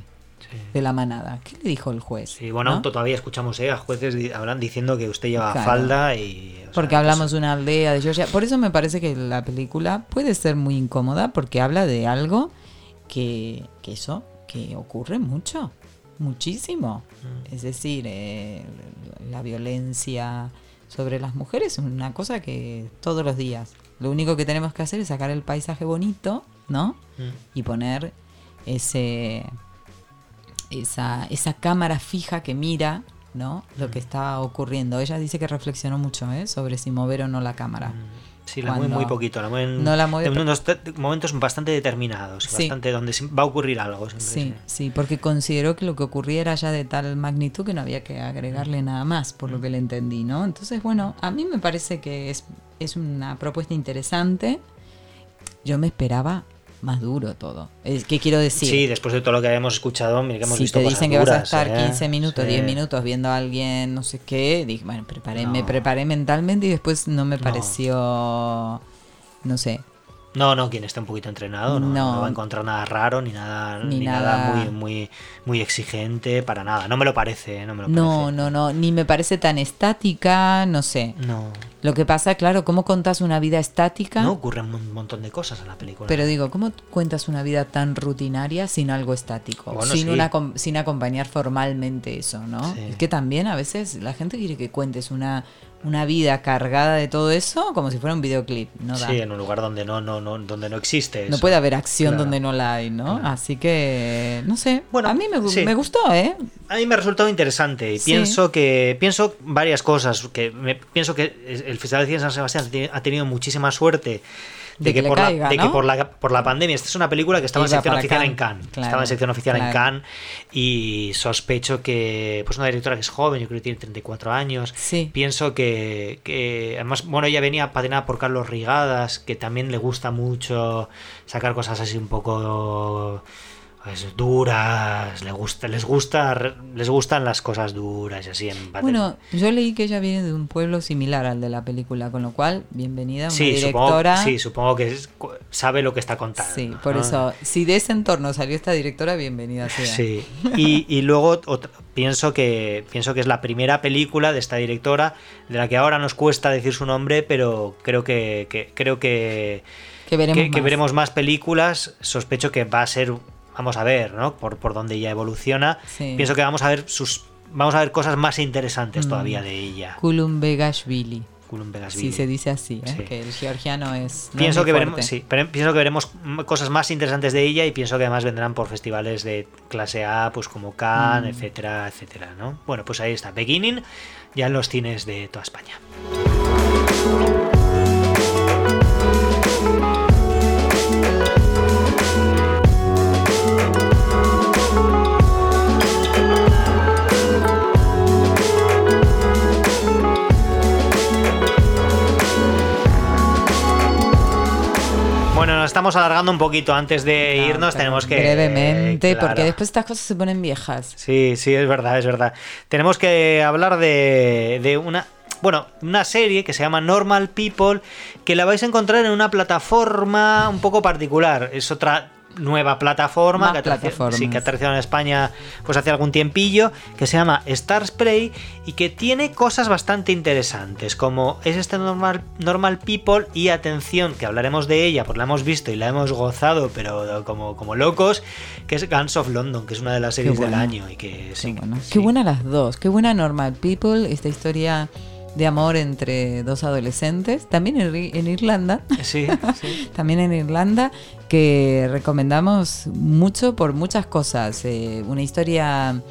de la manada? ¿Qué le dijo el juez? Sí, bueno, todavía escuchamos ¿eh? a jueces hablan diciendo que usted lleva falda y... porque hablamos de una aldea de Georgia. Por eso me parece que la película puede ser muy incómoda porque habla de algo que, que eso que ocurre mucho, muchísimo. Mm. Es decir, eh, la violencia sobre las mujeres es una cosa que todos los días. Lo único que tenemos que hacer es sacar el paisaje bonito, ¿no? Mm. Y poner ese esa, esa cámara fija que mira ¿no? lo que mm. está ocurriendo. Ella dice que reflexionó mucho ¿eh? sobre si mover o no la cámara. Sí, la mueve muy poquito, la mueven no la mueve, en unos momentos bastante determinados, bastante donde va a ocurrir algo. Sí, sí, porque consideró que lo que ocurría era ya de tal magnitud que no había que agregarle nada más, por lo que le entendí, ¿no? Entonces, bueno, a mí me parece que es, es una propuesta interesante. Yo me esperaba más duro todo. ¿Qué quiero decir? Sí, después de todo lo que habíamos escuchado, mira que hemos si visto te dicen que vas a estar 15 ¿eh? minutos, 10 minutos viendo a alguien, no sé qué, dije, bueno, preparé, me preparé mentalmente y después no me pareció no sé, no, no, quien esté un poquito entrenado no, no. va a encontrar nada raro ni nada, ni, nada... muy, muy, muy exigente para nada. No me lo parece, no me lo No, no, no, ni me parece tan estática, no sé. No. Lo que pasa, claro, ¿cómo contás una vida estática? No ocurren un montón de cosas en la película. Pero digo, ¿cómo cuentas una vida tan rutinaria sin algo estático? sin, una, sin acompañar formalmente eso, ¿no? Es que también a veces la gente quiere que cuentes una una vida cargada de todo eso como si fuera un videoclip. No Sí, en un lugar donde no, no, no, donde no existe. No puede haber acción donde no la hay, ¿no? Así que, no sé. Bueno, a mí me, me, gustó, ¿eh? A mí me ha resultado interesante y pienso que pienso varias cosas. que me, Pienso que el Festival de Cine de San Sebastián ha tenido muchísima suerte de, que, por, la, de que por, la, por la pandemia, esta es una película que estaba en sección oficial en Cannes, estaba en sección oficial en Cannes y sospecho que, pues una directora que es joven, yo creo que tiene 34 años, pienso que, que, además, bueno, ella venía patinada por Carlos Rigadas, que también le gusta mucho sacar cosas así un poco pues, duras, les gusta, les gusta, les gustan las cosas duras y así en Bueno, yo leí que ella viene de un pueblo similar al de la película, con lo cual, bienvenida, una directora. Supongo, sí, supongo que sabe lo que está contando. Sí, por eso, si de ese entorno salió esta directora, bienvenida sea. Sí, y, y luego pienso que pienso que es la primera película de esta directora de la que ahora nos cuesta decir su nombre, pero creo que, creo que que veremos, que veremos más películas. Sospecho que va a ser vamos a ver, ¿no? Por, por dónde ella evoluciona. Pienso que vamos a ver sus vamos a ver cosas más interesantes mm. todavía de ella. Kulum Begashvili. Sí, se dice así, ¿eh? que el georgiano es. pienso, que veremos, sí, pienso que veremos cosas más interesantes de ella y pienso que además vendrán por festivales de clase A, pues como Cannes, mm. etcétera, etcétera, ¿no? Bueno, pues ahí está, Beginning, ya en los cines de toda España. Estamos alargando un poquito. Antes de irnos tenemos que... Brevemente, porque después estas cosas se ponen viejas. Sí, sí, es verdad, es verdad. Tenemos que hablar de, de una... Bueno, una serie que se llama Normal People, que la vais a encontrar en una plataforma un poco particular. Es otra nueva plataforma que, aterrizó, sí, que en España pues hace algún tiempillo, que se llama Star Spray y que tiene cosas bastante interesantes, como es este normal, normal People y atención, que hablaremos de ella, porque la hemos visto y la hemos gozado, pero como, como locos, que es Guns of London, que es una de las series del año y que sí, Qué buena las dos, qué buena Normal People, esta historia de amor entre dos adolescentes, también en, Irlanda. Sí, [laughs] también en Irlanda, que recomendamos mucho por muchas cosas. Eh, una historia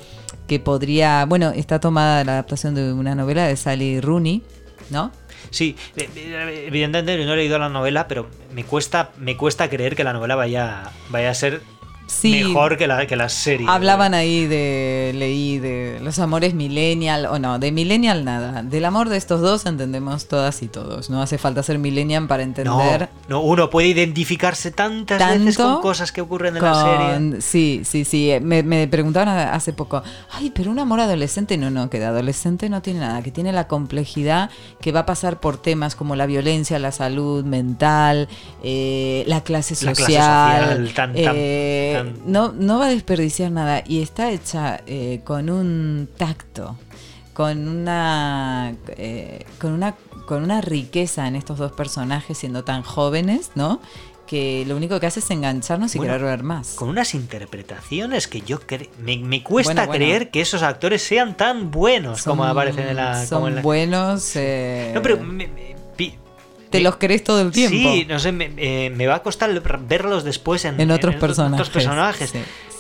que podría, bueno, está tomada la adaptación de una novela de Sally Rooney, ¿no? Sí, eh, eh, evidentemente no he leído la novela, pero me cuesta, me cuesta creer que la novela vaya, vaya a ser mejor que la, que la serie. Hablaban ahí de, leí de los amores millennial, o no, de millennial nada. Del amor de estos dos entendemos todas y todos. No hace falta ser millennial para entender. No, uno puede identificarse tantas veces con cosas que ocurren en la serie. Sí, sí, sí. Me, me, preguntaban hace poco, ay, pero un amor adolescente, no, no, que de adolescente no tiene nada, que tiene la complejidad que va a pasar por temas como la violencia, la salud mental, eh, la clase social. tan, eh, no, no va a desperdiciar nada y está hecha eh, con un tacto, con una, eh, con una, con una riqueza en estos dos personajes siendo tan jóvenes, ¿no? que lo único que hace es engancharnos y querer ver más. Con unas interpretaciones que yo me, me, cuesta creer que esos actores sean tan buenos como aparecen en la. Son buenos. Eh, no, pero te los crees todo el tiempo. Sí, no sé, me, eh, va a costar verlos después en, otros personajes. personajes.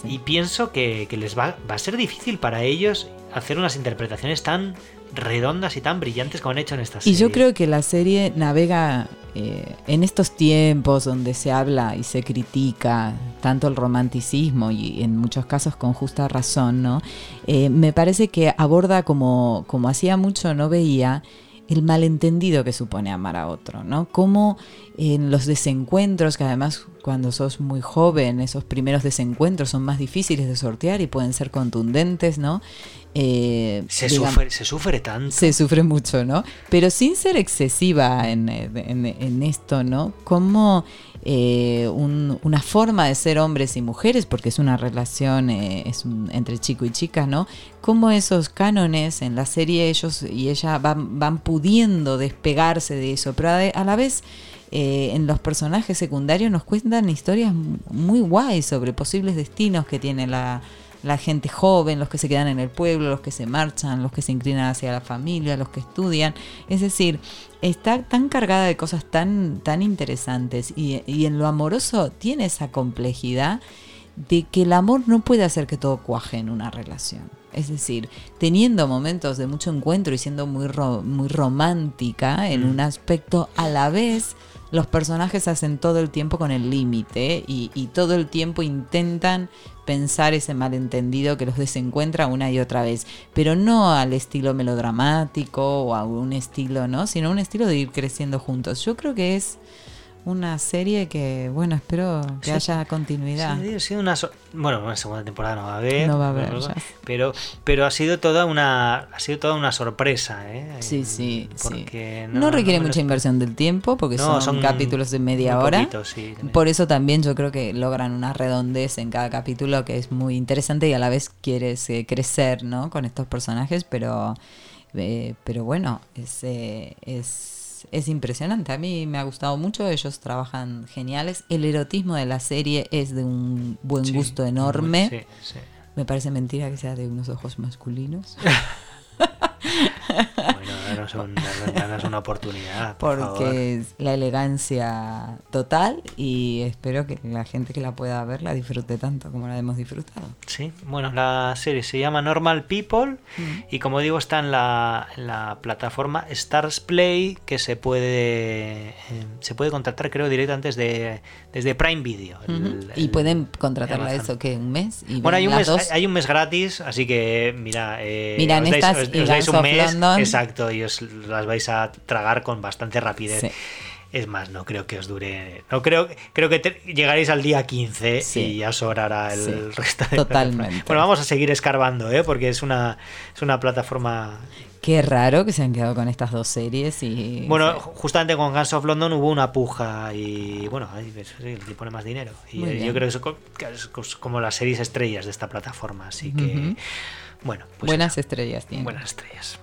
Y pienso que, les va, va, a ser difícil para ellos hacer unas interpretaciones tan redondas y tan brillantes como han hecho en esta serie. Y yo creo que la serie navega eh, en estos tiempos donde se habla y se critica tanto el romanticismo y en muchos casos con justa razón, ¿no? Eh, me parece que aborda como, como hacía mucho no veía el malentendido que supone amar a otro, ¿no? Cómo en los desencuentros, que además cuando sos muy joven, esos primeros desencuentros son más difíciles de sortear y pueden ser contundentes, ¿no? Eh, Se, digamos, sufre, se sufre tanto. se sufre mucho, ¿no? Pero sin ser excesiva en, en- en esto, ¿no? Como eh, un- una forma de ser hombres y mujeres, porque es una relación eh, es un- entre chico y chica, ¿no? Como esos cánones en la serie ellos y ella van, van pudiendo despegarse de eso, pero a, la vez eh, en los personajes secundarios nos cuentan historias muy guays sobre posibles destinos que tiene la, la gente joven, los que se quedan en el pueblo, los que se marchan, los que se inclinan hacia la familia, los que estudian. Es decir, está tan cargada de cosas tan, tan interesantes y, y en lo amoroso tiene esa complejidad de que el amor no puede hacer que todo cuaje en una relación. Es decir, teniendo momentos de mucho encuentro y siendo muy, ro- muy romántica en Mm. un aspecto, a la vez los personajes hacen todo el tiempo con el límite y, y todo el tiempo intentan pensar ese malentendido que los desencuentra una y otra vez, pero no al estilo melodramático o a un estilo, ¿no? Sino un estilo de ir creciendo juntos. Yo creo que es una serie que, bueno, espero que Sí. haya continuidad. Sí, ha sido una so- bueno, una segunda temporada no va a haber, No va a haber, pero pero ha sido toda una ha sido toda una sorpresa, ¿eh? Sí, sí, sí. Porque No, requiere mucha inversión del tiempo porque son, son capítulos de media hora. Por eso también yo creo que logran una redondez en cada capítulo que es muy interesante y a la vez quieres eh, crecer, ¿no? Con estos personajes, pero eh, pero bueno, es, eh, es es impresionante. A mí me ha gustado mucho. Ellos trabajan geniales. El erotismo de la serie es de un buen Sí, gusto enorme. sí, sí. Me parece mentira que sea de unos ojos masculinos. [laughs] Bueno, danos, un- danos una oportunidad, por favor. porque es la elegancia total y espero que la gente que la pueda ver la disfrute tanto como la hemos disfrutado. Sí, bueno, la serie se llama Normal People Mm. y como digo está en la, en la plataforma Stars Play que se puede eh, se puede contratar creo directamente desde, desde Prime Video. el- Ujú. el- y pueden contratarla eso que un mes y Bueno, hay un, mes, dos. hay un mes gratis, así que mira, eh, os dais, os- os un mes, London. exacto, y os las vais a tragar con bastante rapidez. Sí. Es más, no creo que os dure. No creo, creo que te- llegaréis al día 15 Sí. y ya sobrará el Sí, resto de totalmente. Bueno, vamos a seguir escarbando, ¿eh? porque es una, es una plataforma. Qué raro que se han quedado con estas dos series y Bueno, sí. justamente con Guns of London hubo una puja y bueno, ahí pone más dinero. Y Muy bien. yo creo que es como las series estrellas de esta plataforma, así que. Bueno, pues buenas estrellas tienen. buenas estrellas.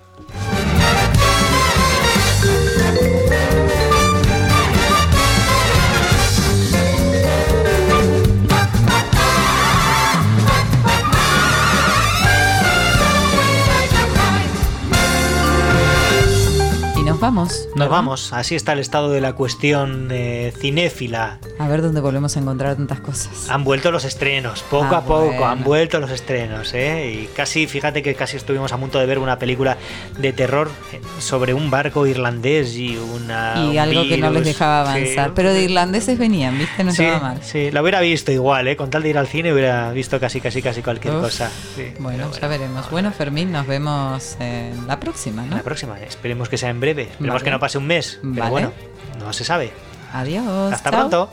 Nos vamos. Nos ¿verdad? vamos, así está el estado de la cuestión eh, cinéfila. A ver dónde volvemos a encontrar tantas cosas. Han vuelto los estrenos, poco Ah, a poco bueno. han vuelto los estrenos, ¿eh? Y casi, fíjate que casi estuvimos a punto de ver una película de terror eh, sobre un barco irlandés y una. y un algo que no les dejaba sí. avanzar. Pero de irlandeses venían, ¿viste? No sí, estaba mal. sí, la hubiera visto igual, ¿eh? Con tal de ir al cine hubiera visto casi, casi, casi cualquier Uf. cosa. sí. Bueno, ya veremos. Bueno, Fermín, nos vemos en la próxima, en ¿no? la próxima, esperemos que sea en breve. Esperemos Vale. que no pase un mes, pero Vale. bueno, no se sabe. Adiós. Hasta chao. pronto.